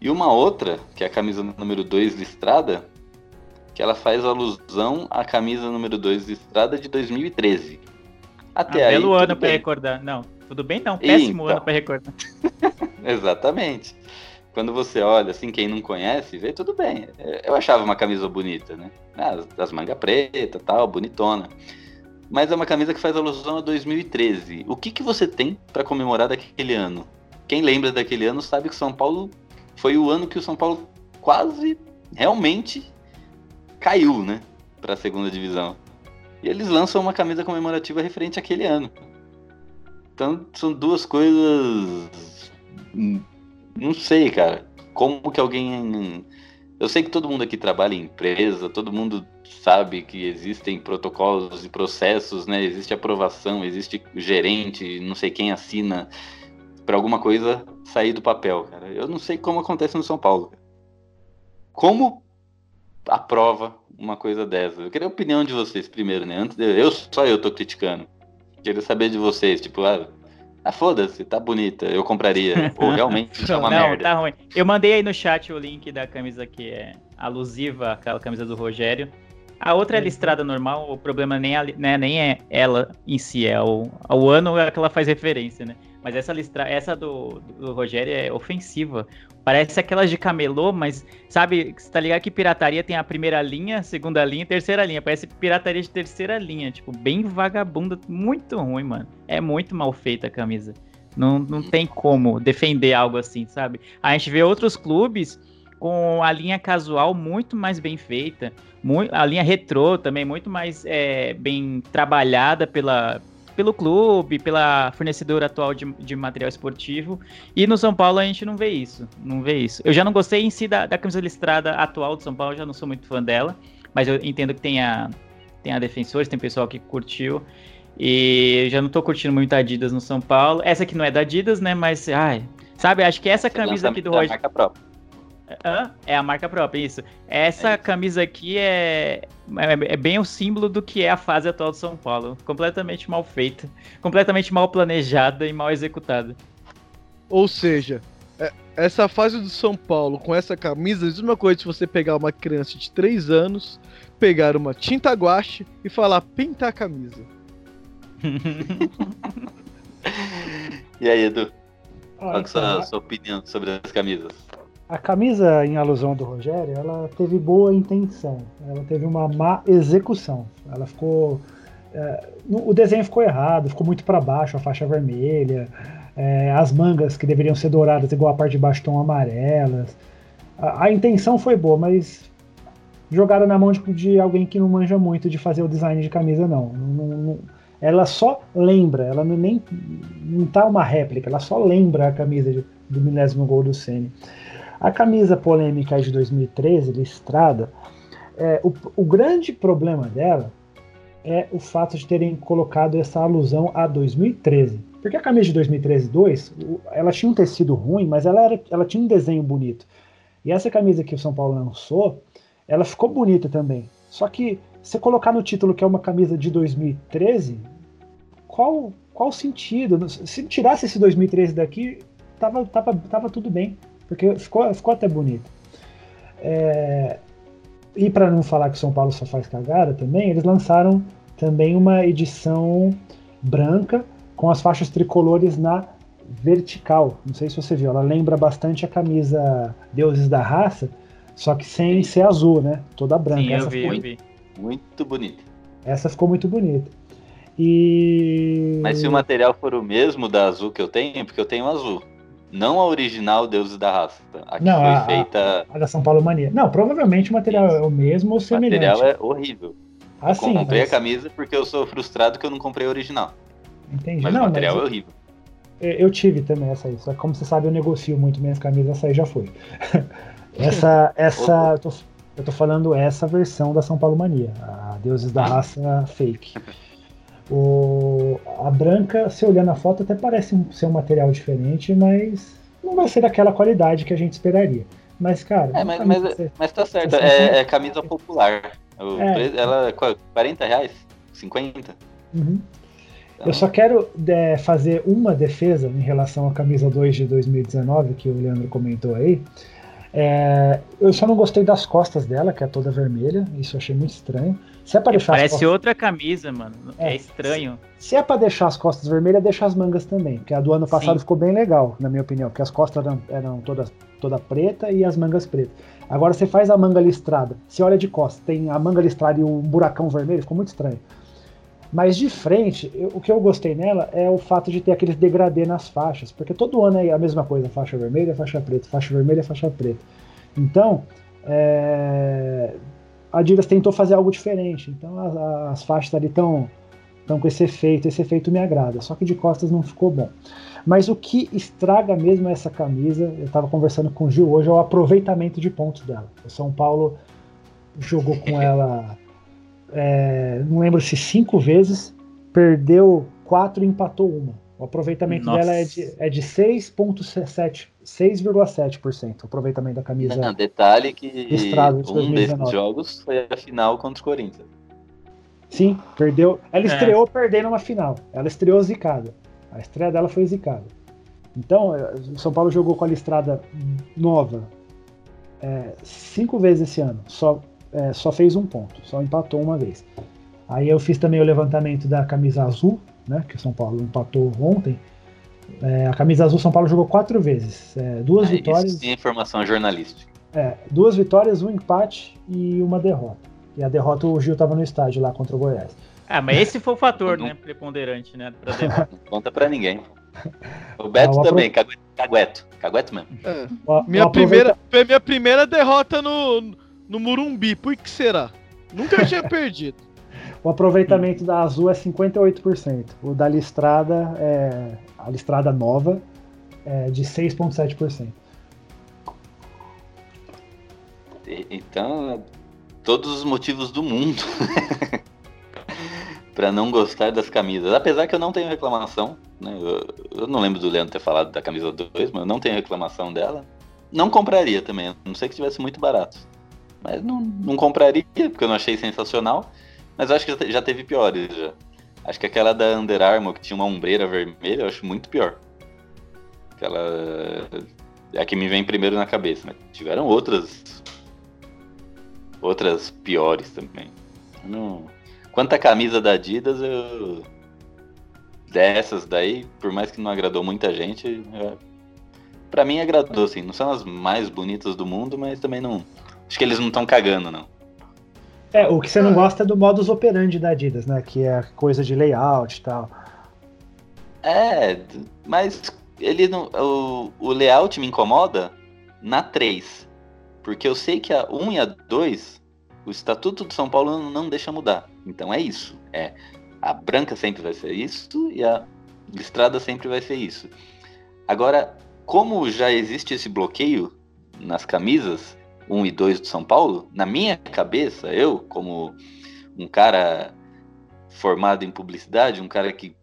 E uma outra, que é a camisa número 2 listrada, que ela faz alusão à camisa número 2 listrada de 2013. Até Ah, aí. belo tudo ano bem. recordar. Não, tudo bem não. Péssimo então. ano pra recordar. Exatamente. Quando você olha, assim, quem não conhece, vê, tudo bem. É, Eu achava uma camisa bonita, né? As, as mangas preta tal, bonitona. Mas é uma camisa que faz alusão a 2013. O que, que você tem pra comemorar daquele ano? Quem lembra daquele ano sabe que São Paulo foi o ano que o São Paulo quase, realmente caiu, né? Pra segunda divisão. E eles lançam uma camisa comemorativa referente àquele ano. Então são duas coisas. hum, Não sei, cara. Como que alguém. Eu sei que todo mundo aqui trabalha em empresa, todo mundo sabe que existem protocolos e processos, né? Existe aprovação, existe gerente, não sei quem assina para alguma coisa sair do papel, cara. Eu não sei como acontece no São Paulo. Como aprova uma coisa dessa? Eu queria a opinião de vocês primeiro, né? Antes de... eu só eu tô criticando. Queria saber de vocês, tipo, ah, ah foda-se, tá bonita, eu compraria. Ou realmente é uma não, merda. tá ruim. Eu mandei aí no chat o link da camisa que é alusiva àquela camisa do Rogério. A outra é listrada normal, o problema nem, a li- né, nem é ela em si, é o, o ano é que ela faz referência, né? Mas essa listra, essa do, do Rogério é ofensiva. Parece aquelas de camelô, mas sabe, você tá ligado que pirataria tem a primeira linha, segunda linha terceira linha. Parece pirataria de terceira linha, tipo, bem vagabunda, muito ruim, mano. É muito mal feita a camisa. Não, não tem como defender algo assim, sabe? A gente vê outros clubes com a linha casual muito mais bem feita, mui- a linha retrô também muito mais é, bem trabalhada pela, pelo clube, pela fornecedora atual de, de material esportivo. E no São Paulo a gente não vê isso, não vê isso. Eu já não gostei em si da, da camisa listrada atual do São Paulo, já não sou muito fã dela, mas eu entendo que tem a, tem a defensores, tem pessoal que curtiu. E eu já não tô curtindo muito a Adidas no São Paulo. Essa aqui não é da Adidas, né? Mas, ai, sabe, acho que essa camisa aqui do Roger. Própria. Hã? É a marca própria, isso. Essa camisa aqui é, é, é bem o símbolo do que é a fase atual do São Paulo. Completamente mal feita, completamente mal planejada e mal executada. Ou seja, é- essa fase do São Paulo com essa camisa é a mesma coisa se você pegar uma criança de 3 anos, pegar uma tinta guache e falar pintar a camisa. E aí, Edu? Qual é a sua, a- sua opinião sobre as camisas? A camisa em alusão do Rogério, ela teve boa intenção, ela teve uma má execução. Ela ficou. é, o desenho ficou errado, ficou muito para baixo, a faixa vermelha, é, as mangas que deveriam ser douradas, igual a parte de baixo, estão amarelas. A, a intenção foi boa, mas jogaram na mão de, de alguém que não manja muito de fazer o design de camisa, não. Não- não- ela só lembra, ela não, nem não tá uma réplica, ela só lembra a camisa de, do milésimo gol do Ceni. A camisa polêmica de 2013, listrada, é, o, o grande problema dela é o fato de terem colocado essa alusão a 2013. Porque a camisa de 2013 2, ela tinha um tecido ruim, mas ela, era, ela tinha um desenho bonito. E essa camisa que o São Paulo lançou, ela ficou bonita também. Só que você colocar no título que é uma camisa de 2013, qual qual sentido? Se tirasse esse 2013 daqui, tava, tava, tava tudo bem, porque ficou, ficou até bonito. É, e para não falar que São Paulo só faz cagada também, eles lançaram também uma edição branca com as faixas tricolores na vertical. Não sei se você viu, ela lembra bastante a camisa Deuses da Raça, só que sem ser azul, né? Toda branca. Sim, Essa eu vi, ficou, eu vi. Muito bonito. essa ficou muito bonita. E. Mas se o material for o mesmo da azul que eu tenho, porque eu tenho azul. Não a original Deuses da Raça. A que Não, foi a- feita. A da São Paulo Mania. Não, provavelmente o material é o mesmo ou O semelhante. material é horrível. Ah, eu sim, comprei mas- a camisa porque eu sou frustrado que eu não comprei a original. Entendi. Mas Não, o material mas- é horrível. É, Eu tive também essa aí, só que como você sabe, eu negocio muito minhas camisas, essa aí já foi. essa, essa, eu tô, eu tô falando essa versão da São Paulo Mania, a Deuses da Raça fake. O, a branca, se olhar na foto, até parece ser um material diferente, mas não vai ser daquela qualidade que a gente esperaria. Mas, cara, É, mas, camisa mas, você- mas tá certo. É, é camisa popular. O É. preço- ela é qu- 40 reais? 50? Uhum. Eu só quero é, fazer uma defesa em relação à camisa 2 de 2019, que o Leandro comentou aí. É, eu só não gostei das costas dela, que é toda vermelha. Isso eu achei muito estranho. Se é pra deixar Parece costas, outra camisa, mano. É, É. estranho. se é pra deixar as costas vermelhas, deixa as mangas também. Porque a do ano passado Sim. ficou bem legal, na minha opinião. Porque as costas eram, eram todas toda preta e as mangas pretas. Agora você faz a manga listrada, você olha de costas, tem a manga listrada e um buracão vermelho, ficou muito estranho. Mas de frente, eu- o que eu gostei nela é o fato de ter aqueles degradê nas faixas, porque todo ano é a mesma coisa, faixa vermelha, faixa preta, faixa vermelha, faixa preta. Então, é, a Adidas tentou fazer algo diferente. Então as, as faixas ali estão estão com esse efeito, esse efeito me agrada. Só que de costas não ficou bom. Mas o que estraga mesmo essa camisa, eu estava conversando com o Gil hoje, é o aproveitamento de pontos dela. O São Paulo jogou com ela, é, não lembro se cinco vezes, perdeu quatro e empatou uma. O aproveitamento Nossa. dela é de, é de 6,7%. 6,7% o aproveitamento da camisa. Não, detalhe que Listrado de um 2019. desses jogos foi a final contra os Corinthians. Sim, perdeu. Ela É. estreou perdendo uma final. Ela estreou zicada. A estreia dela foi zicada. Então, eh, o São Paulo jogou com a listrada nova é, cinco vezes esse ano. Só, é, só fez um ponto. Só empatou uma vez. Aí eu fiz também o levantamento da camisa azul, né? Que o São Paulo empatou ontem. É, a camisa azul São Paulo jogou quatro vezes. É, duas Ah, vitórias. Isso sim é informação jornalística. É, duas vitórias, um empate e uma derrota. E a derrota o Gil estava no estádio lá contra o Goiás. Ah, mas esse foi o fator, né? Preponderante, né? Pra derrota. Não conta pra ninguém. O Beto Ah, o também, cagueto, cagueto. Cagueto mesmo. É. O- o Minha aproveita- primeira, minha primeira derrota no, no Murumbi. Por que será? Nunca tinha perdido. O aproveitamento da azul é 58%. O da listrada, é, a listrada nova, é de 6,7%. E- Então, todos os motivos do mundo pra não gostar das camisas. Apesar que eu não tenho reclamação, né? Eu, eu não lembro do Leandro ter falado da camisa 2, mas eu não tenho reclamação dela. Não compraria também, a não sei que estivesse muito barato. Mas não, não compraria, porque eu não achei sensacional. Mas eu acho que já te- já teve piores já. Acho que aquela da Under Armour, que tinha uma ombreira vermelha, eu acho muito pior. Aquela. É a que me vem primeiro na cabeça, mas tiveram outras outras piores também. Não... Quanto à camisa da Adidas, eu. Dessas daí, por mais que não agradou muita gente, eu... pra mim agradou, assim. Não são as mais bonitas do mundo, mas também não. Acho que eles não estão cagando, não. É, o que você não gosta é do modus operandi da Adidas, né? Que é coisa de layout e tal. É, mas ele não. O, o layout me incomoda na 3. Porque eu sei que a 1 e a 2, o Estatuto de São Paulo não deixa mudar. Então é isso. É A branca sempre vai ser isso e a listrada sempre vai ser isso. Agora, como já existe esse bloqueio nas camisas 1 e 2 do São Paulo, na minha cabeça, eu, como um cara formado em publicidade, um cara que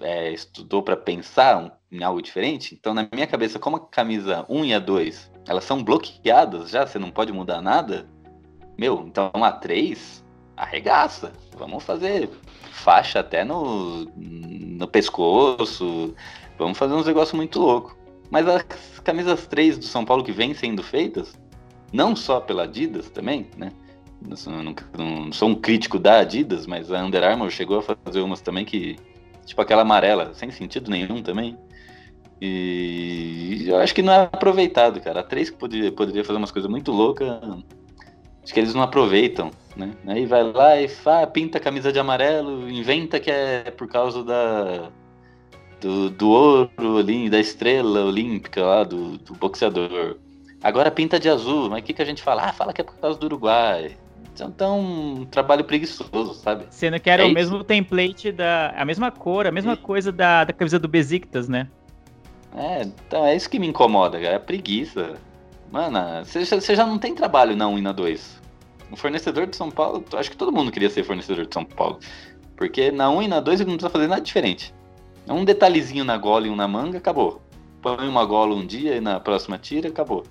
é, estudou para pensar em algo diferente, então na minha cabeça, como a camisa 1 e a 2, elas são bloqueadas já, você não pode mudar nada, meu, então a 3 arregaça. Vamos fazer faixa até no, no pescoço, vamos fazer uns negócios muito loucos. Mas as camisas 3 do São Paulo que vêm sendo feitas, não só pela Adidas também, né? Não sou, não- não sou um crítico da Adidas, mas a Under Armour chegou a fazer umas também que. Tipo aquela amarela, sem sentido nenhum também. E eu acho que não é aproveitado, cara. A 3 que poderia, poderia fazer umas coisas muito loucas, acho que eles não aproveitam, né? Aí vai lá e fa, pinta a camisa de amarelo, inventa que é por causa da. Do, do ouro da estrela olímpica lá, do, do boxeador. Agora pinta de azul, mas o que, que a gente fala? Ah, fala que é por causa do Uruguai. Então, então um trabalho preguiçoso, sabe? Sendo que era É o isso. mesmo template da. A mesma cor, a mesma coisa da, da camisa do Besiktas, né? É, então é isso que me incomoda, cara. É preguiça. Mano, você já- não tem trabalho na 1 e na 2. O fornecedor de São Paulo, acho que todo mundo queria ser fornecedor de São Paulo. Porque na 1 e na 2 ele não precisa fazer nada diferente. É um detalhezinho na gola e um na manga, acabou. Põe uma gola um dia e na próxima tira, acabou.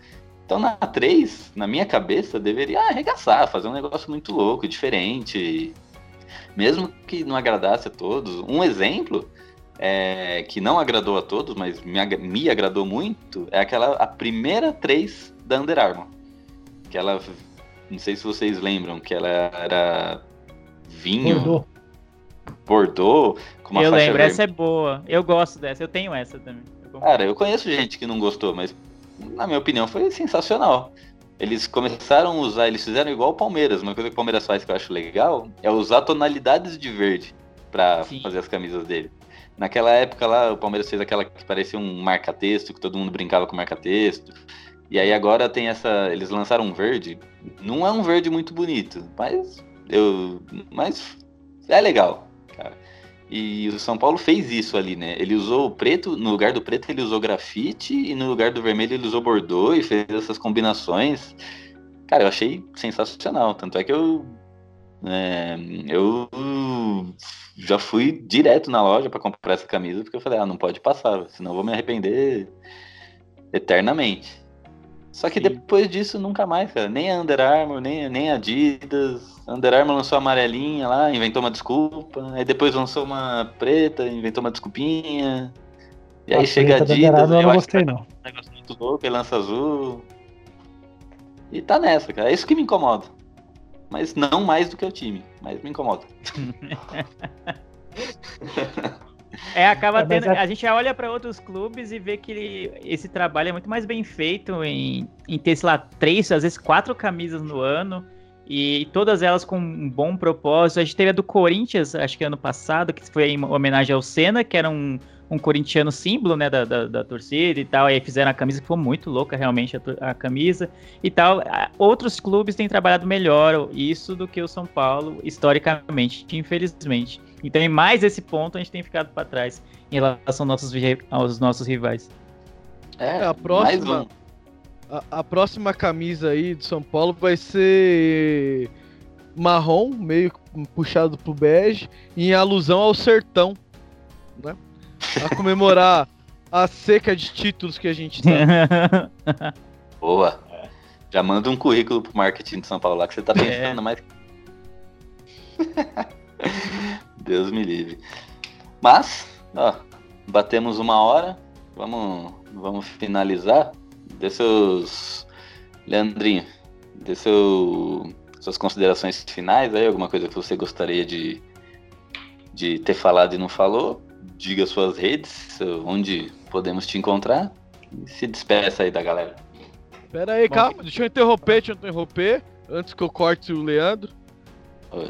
Então na 3, na minha cabeça, deveria arregaçar, fazer um negócio muito louco, diferente. Mesmo que não agradasse a todos. Um exemplo é, que não agradou a todos, mas me, me agradou muito, é aquela a primeira 3 da Under Armour. Que ela, não sei se vocês lembram, que ela era vinho, Bordeaux. Bordeaux, com uma eu faixa lembro, vermelha. essa é boa. Eu gosto dessa, eu tenho essa também. Cara, eu conheço gente que não gostou, mas na minha opinião foi sensacional. Eles começaram a usar, eles fizeram igual o Palmeiras. Uma coisa que o Palmeiras faz que eu acho legal é usar tonalidades de verde pra fazer as camisas dele. Naquela época lá, o Palmeiras fez aquela que parecia um marca-texto, que todo mundo brincava com marca-texto. E aí agora tem essa. Eles lançaram um verde. Não é um verde muito bonito, mas eu. Mas é legal. E o São Paulo fez isso ali, né? Ele usou o preto, no lugar do preto ele usou grafite, e no lugar do vermelho ele usou Bordeaux e fez essas combinações. Cara, eu achei sensacional. Tanto é que eu. é, eu já fui direto na loja pra comprar essa camisa, porque eu falei, ah, não pode passar, senão eu vou me arrepender eternamente. Só que depois disso, nunca mais, cara. Nem a Under Armour, nem, nem a Adidas. A Under Armour lançou a amarelinha lá, inventou uma desculpa. Aí depois lançou uma preta, inventou uma desculpinha. E aí A chega a Adidas, Armour eu eu não gostei, não. dar um negócio muito louco, lança azul. E tá nessa, cara. É isso que me incomoda. Mas não mais do que o time, mas me incomoda. É, acaba É, tendo. é- A gente olha para outros clubes e vê que ele- esse trabalho é muito mais bem feito em, em ter, sei lá, três, às vezes quatro camisas no ano. E todas elas com um bom propósito. A gente teve a do Corinthians, acho que ano passado, que foi em homenagem ao Senna, que era um, um corintiano símbolo, né, da, da, da torcida e tal. Aí fizeram a camisa que foi muito louca, realmente, a, a camisa e tal. Outros clubes têm trabalhado melhor isso do que o São Paulo, historicamente, infelizmente. Então, em mais esse ponto, a gente tem ficado para trás em relação aos nossos, aos nossos rivais. É, a próxima. A, a próxima camisa aí do São Paulo vai ser marrom, meio puxado pro bege, em alusão ao sertão, né? A comemorar a seca de títulos que a gente tá. Boa. Já manda um currículo pro marketing de São Paulo lá que você tá pensando mais. Deus me livre. Mas, ó, batemos uma hora. Vamos, vamos finalizar. Dê seus. Leandrinho, dê seu, suas considerações finais aí, alguma coisa que você gostaria de, de ter falado e não falou. Diga suas redes, onde podemos te encontrar. E se despeça aí da galera. Pera aí, calma, deixa eu interromper, deixa eu interromper. Antes que eu corte o Leandro.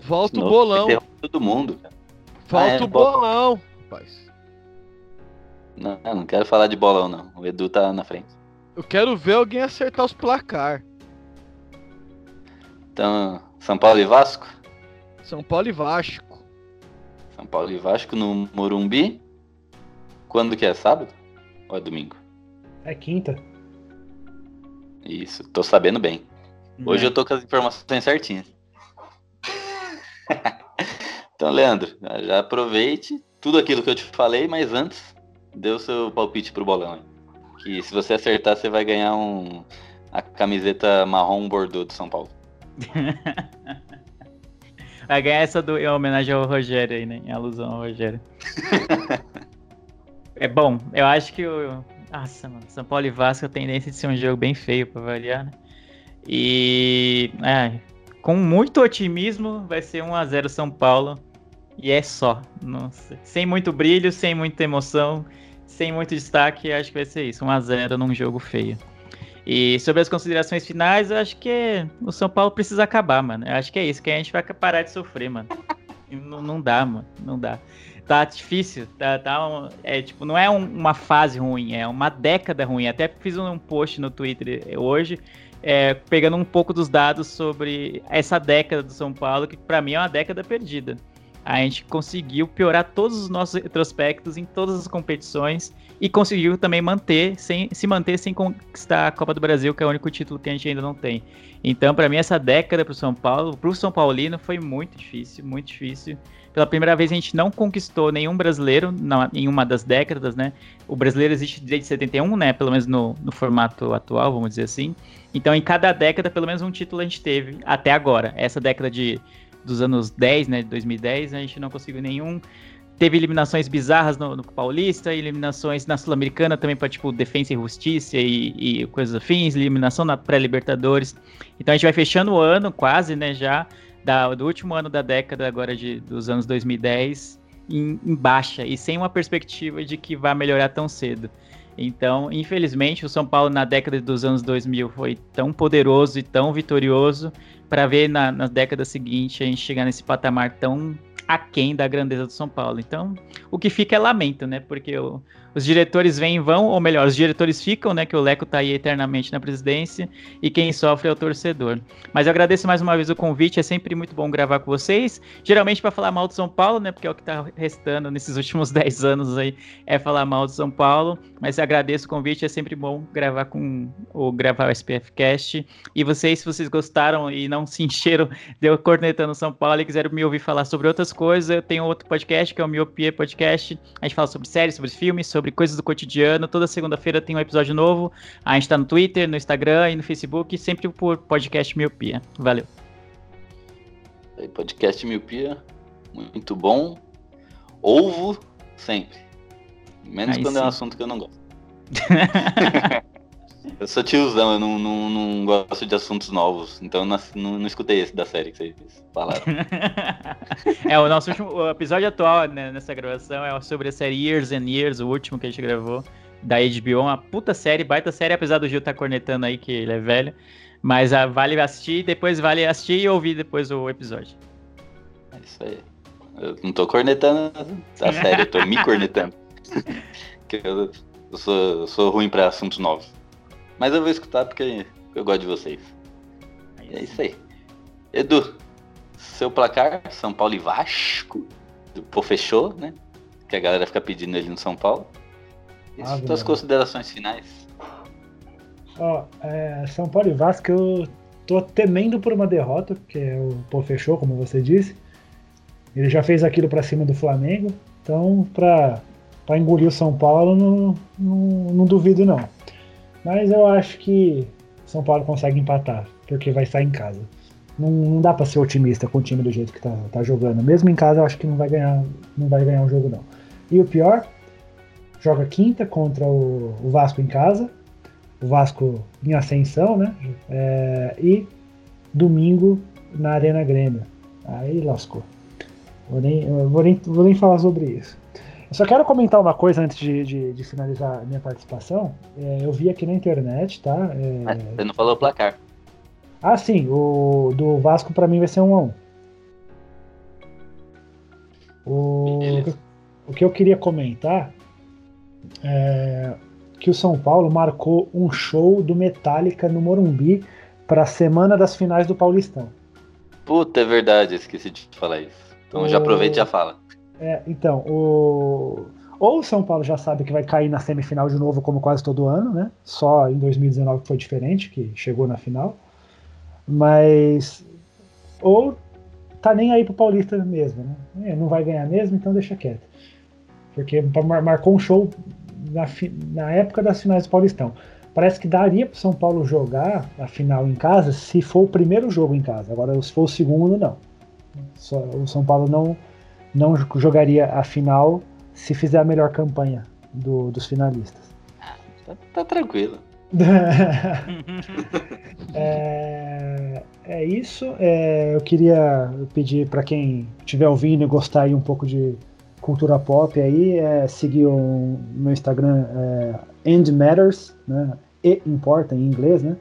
Volta o bolão. Todo mundo. cara. Falta Ah, é, o bolão, rapaz. Não, eu não quero falar de bolão, não. O Edu tá na frente. Eu quero ver alguém acertar os placar. Então, São Paulo e Vasco? São Paulo e Vasco. São Paulo e Vasco no Morumbi. Quando que é? Sábado? Ou é domingo? É quinta. Isso, tô sabendo bem. Hoje É. eu tô com as informações certinhas. então, Leandro, já aproveite tudo aquilo que eu te falei, mas antes, dê o seu palpite pro bolão. aí. Que se você acertar, você vai ganhar um a camiseta marrom bordô do São Paulo. Vai ganhar essa do, em homenagem ao Rogério aí, né? Em alusão ao Rogério. é bom, eu acho que o. Nossa, mano, São Paulo e Vasco tem tendência de ser um jogo bem feio pra variar, né? E. É, com muito otimismo, vai ser 1x0 São Paulo. E é só. Nossa. Sem muito brilho, sem muita emoção, sem muito destaque, acho que vai ser isso. 1x0 num jogo feio. E sobre as considerações finais, eu acho que o São Paulo precisa acabar, mano. Eu acho que é isso, que a gente vai parar de sofrer, mano. Não, não dá, mano. Não dá. Tá difícil. Tá, tá um- é, tipo, não é um- uma fase ruim, é uma década ruim. Até fiz um post no Twitter hoje, é, pegando um pouco dos dados sobre essa década do São Paulo, que pra mim é uma década perdida. A gente conseguiu piorar todos os nossos retrospectos em todas as competições e conseguiu também manter, sem, se manter sem conquistar a Copa do Brasil, que é o único título que a gente ainda não tem. Então, para mim, essa década pro São Paulo, pro São Paulino, foi muito difícil, muito difícil. Pela primeira vez a gente não conquistou nenhum brasileiro na, em uma das décadas, né? O brasileiro existe desde 71, né? Pelo menos no, no formato atual, vamos dizer assim. Então, em cada década, pelo menos um título a gente teve até agora. Essa década de, dos anos 10, né? De 2010, a gente não conseguiu nenhum. Teve eliminações bizarras no, no Paulista, eliminações na Sul-Americana também para tipo Defensa e Justiça e, e coisas afins, eliminação na pré-Libertadores. Então a gente vai fechando o ano quase, né, já da- do último ano da década agora de, dos anos 2010 em, em baixa e sem uma perspectiva de que vai melhorar tão cedo. Então, infelizmente, o São Paulo na década dos anos 2000 foi tão poderoso e tão vitorioso para ver na, na década seguinte a gente chegar nesse patamar tão aquém da grandeza do São Paulo. Então, o que fica é lamento, né? Porque o- os diretores vêm e vão, ou melhor, os diretores ficam, né? Que o Leco tá aí eternamente na presidência e quem sofre é o torcedor. Mas eu agradeço mais uma vez o convite, é sempre muito bom gravar com vocês. Geralmente para falar mal do São Paulo, né? Porque é o que tá restando nesses últimos 10 anos aí, é falar mal do São Paulo. Mas agradeço o convite, é sempre bom gravar com o gravar o SPF Cast. E vocês, se vocês gostaram e não se encheram de eu cornetando São Paulo e quiseram me ouvir falar sobre outras coisas, eu tenho outro podcast que é o Miopia Podcast. A gente fala sobre séries, sobre filmes, sobre coisas do cotidiano. Toda segunda-feira tem um episódio novo. A gente tá no Twitter, no Instagram e no Facebook, sempre por podcast Miopia. Valeu. Podcast Miopia, muito bom. Ovo, sempre. Menos Aí quando é um sim. assunto que eu não gosto. eu sou tiozão, eu não, não, não gosto de assuntos novos. Então eu não, não, não escutei esse da série que vocês falaram. É, o nosso último o episódio atual né, nessa gravação é sobre a série Years and Years, o último que a gente gravou, da HBO. Uma puta série, baita série, apesar do Gil estar cornetando aí que ele é velho. Mas ah, vale assistir, depois vale assistir e ouvir depois o episódio. É isso aí. Eu não tô cornetando a série, eu tô me cornetando. Eu, eu sou, eu sou ruim pra assuntos novos. Mas eu vou escutar porque eu gosto de vocês. E é isso aí. Edu, seu placar, São Paulo e Vasco. Pô, fechou, né? Que a galera fica pedindo ele no São Paulo. E Ave suas considerações finais. Ó, é, São Paulo e Vasco, eu tô temendo por uma derrota, porque o Pô fechou, como você disse. Ele já fez aquilo pra cima do Flamengo, então pra, pra engolir o São Paulo, não, não, não duvido não. Mas eu acho que São Paulo consegue empatar, porque vai estar em casa. Não, não dá pra ser otimista com o time do jeito que tá, tá jogando. Mesmo em casa, eu acho que não vai ganhar, não vai ganhar o jogo não. E o pior, joga quinta contra o, o Vasco em casa o Vasco em ascensão, né? É, e domingo na Arena Grêmio. Aí lascou. Vou nem, vou, nem, vou nem falar sobre isso. Eu só quero comentar uma coisa antes de, de, de finalizar a minha participação. É, eu vi aqui na internet, tá? É, Ah, Você não falou o placar. ah, sim, o do Vasco pra mim vai ser um a um. O, o que eu queria comentar é que o São Paulo marcou um show do Metallica no Morumbi para a semana das finais do Paulistão. Puta, é verdade, esqueci de falar isso. Então já Ô. aproveita e já fala. É, então, o. Ou o São Paulo já sabe que vai cair na semifinal de novo, como quase todo ano, né? Só em 2019 que foi diferente, que chegou na final. Mas. Ou tá nem aí pro Paulista mesmo, né? É, não vai ganhar mesmo, então deixa quieto. Porque mar- marcou um show na, na época das finais do Paulistão. Parece que daria pro São Paulo jogar a final em casa se for o primeiro jogo em casa. Agora, se for o segundo, não. Só- o São Paulo não, não jogaria a final se fizer a melhor campanha do- dos finalistas. Tá, tá tranquilo. é, é isso. É, eu queria pedir para quem estiver ouvindo e gostar aí um pouco de cultura pop aí, é, seguir o meu Instagram é, End Matters, né? E importa em inglês, né?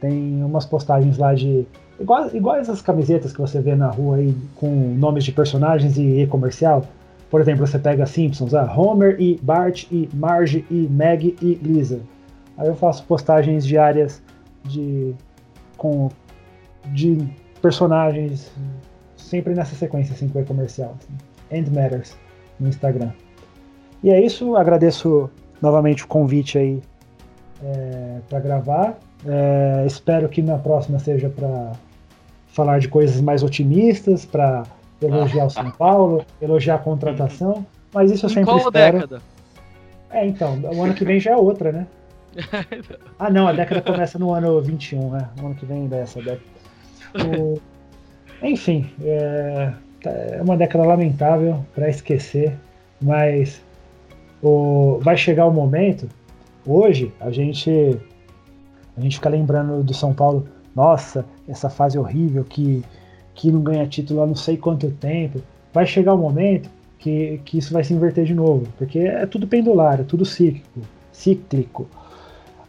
Tem umas postagens lá de igual, iguais as camisetas que você vê na rua aí com nomes de personagens e e comercial. Por exemplo, você pega Simpsons, ah, Homer e Bart e Marge e Meg e Lisa. Aí eu faço postagens diárias de com de personagens sempre nessa sequência assim com e comercial. Assim. End Matters no Instagram. E é isso, agradeço novamente o convite aí é, para gravar. É, espero que na próxima seja para falar de coisas mais otimistas, para elogiar o São Paulo, elogiar a contratação. Mas isso eu Em sempre qual espero. década? É, então, o ano que vem já é outra, né? Ah, não, a década começa no ano 21, né? O ano que vem ainda é década. O- Enfim, é... tá- é uma década lamentável para esquecer, mas o... vai chegar o momento. Hoje a gente a gente fica lembrando do São Paulo, nossa, essa fase horrível que que não ganha título há não sei quanto tempo. Vai chegar o momento que, que isso vai se inverter de novo, porque é tudo pendular, é tudo cíclico, cíclico.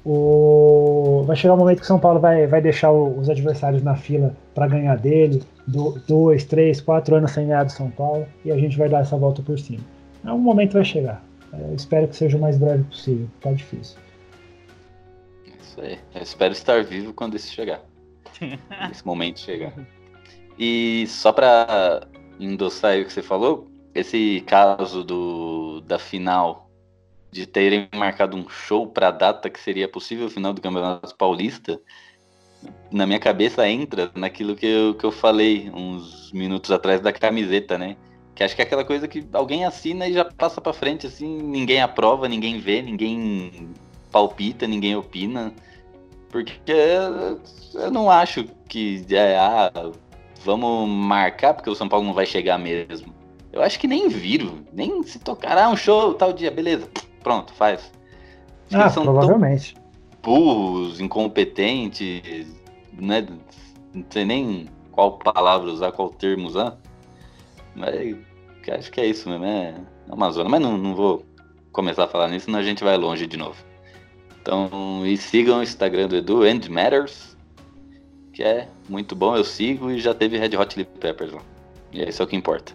O... Vai chegar o momento que o São Paulo vai, vai deixar o- os adversários na fila para ganhar dele, do, dois, três, quatro anos sem ganhar do São Paulo, e a gente vai dar essa volta por cima. Um momento vai chegar. É, Eu espero que seja o mais breve possível. Tá difícil. Isso aí. Eu espero estar vivo quando isso chegar. Esse momento chegar. E só pra endossar o que você falou, esse caso do, da final de terem marcado um show pra data que seria possível final do Campeonato Paulista, na minha cabeça entra naquilo que eu, que eu falei uns minutos atrás da camiseta, né? Que acho que é aquela coisa que alguém assina e já passa pra frente, assim, ninguém aprova, ninguém vê, ninguém palpita, ninguém opina. Porque eu não acho que é, ah, vamos marcar porque o São Paulo não vai chegar mesmo. Eu acho que nem viram, nem se tocar, ah, um show tal dia, beleza, pronto, faz. Acho Ah, são provavelmente. burros, incompetentes, né? Não sei nem qual palavra usar, qual termo usar. Mas acho que é isso mesmo, é uma zona. Mas não, não vou começar a falar nisso, senão a gente vai longe de novo. Então, e sigam o Instagram do Edu, End Matters, que é muito bom, eu sigo e já teve Red Hot Chili Peppers lá. E é isso é o que importa.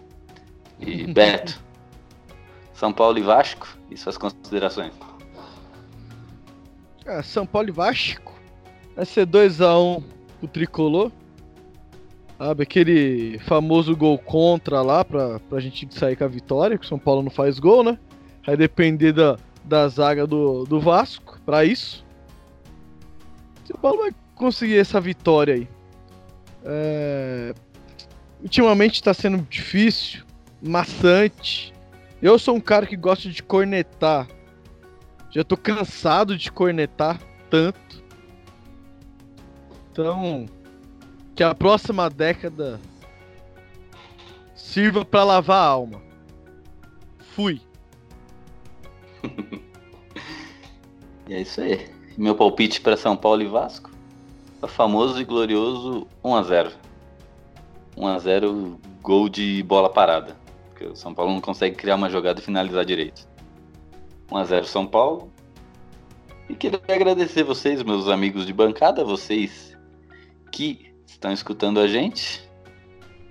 E Beto, São Paulo e Vasco, e suas considerações. É, São Paulo e Vasco. Vai ser 2x1 o tricolor. Sabe, aquele famoso gol contra lá pra, pra gente sair com a vitória, que o São Paulo não faz gol, né? Vai depender da, da zaga do, do Vasco pra isso. São Paulo vai conseguir essa vitória aí. É, Ultimamente tá sendo difícil, maçante. Eu sou um cara que gosta de cornetar. Já tô cansado de cornetar tanto. Então, que a próxima década sirva pra lavar a alma. Fui. E é isso aí. Meu palpite para São Paulo e Vasco. O famoso e glorioso 1x0. 1x0 gol de bola parada. Porque o São Paulo não consegue criar uma jogada e finalizar direito. 1x0 São Paulo. E queria agradecer vocês, meus amigos de bancada, vocês que estão escutando a gente.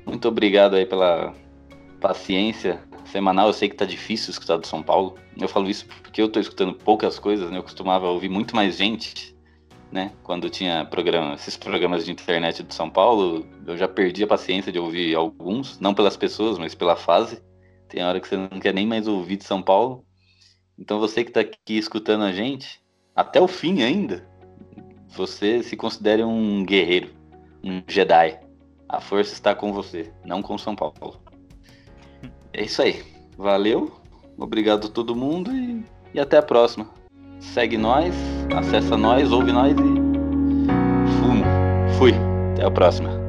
Muito obrigado aí pela paciência semanal. Eu sei que tá difícil escutar do São Paulo. Eu falo isso porque eu tô escutando poucas coisas, né? Eu costumava ouvir muito mais gente, né? Quando tinha programa, esses programas de internet do São Paulo, eu já perdi a paciência de ouvir alguns, não pelas pessoas, mas pela fase. Tem hora que você não quer nem mais ouvir de São Paulo. Então você que tá aqui escutando a gente, até o fim ainda, você se considere um guerreiro, um Jedi. A força está com você, não com São Paulo. É isso aí. Valeu. Obrigado a todo mundo e, e até a próxima. Segue nós, acessa nós, ouve nós e fumo. Fui. Até a próxima.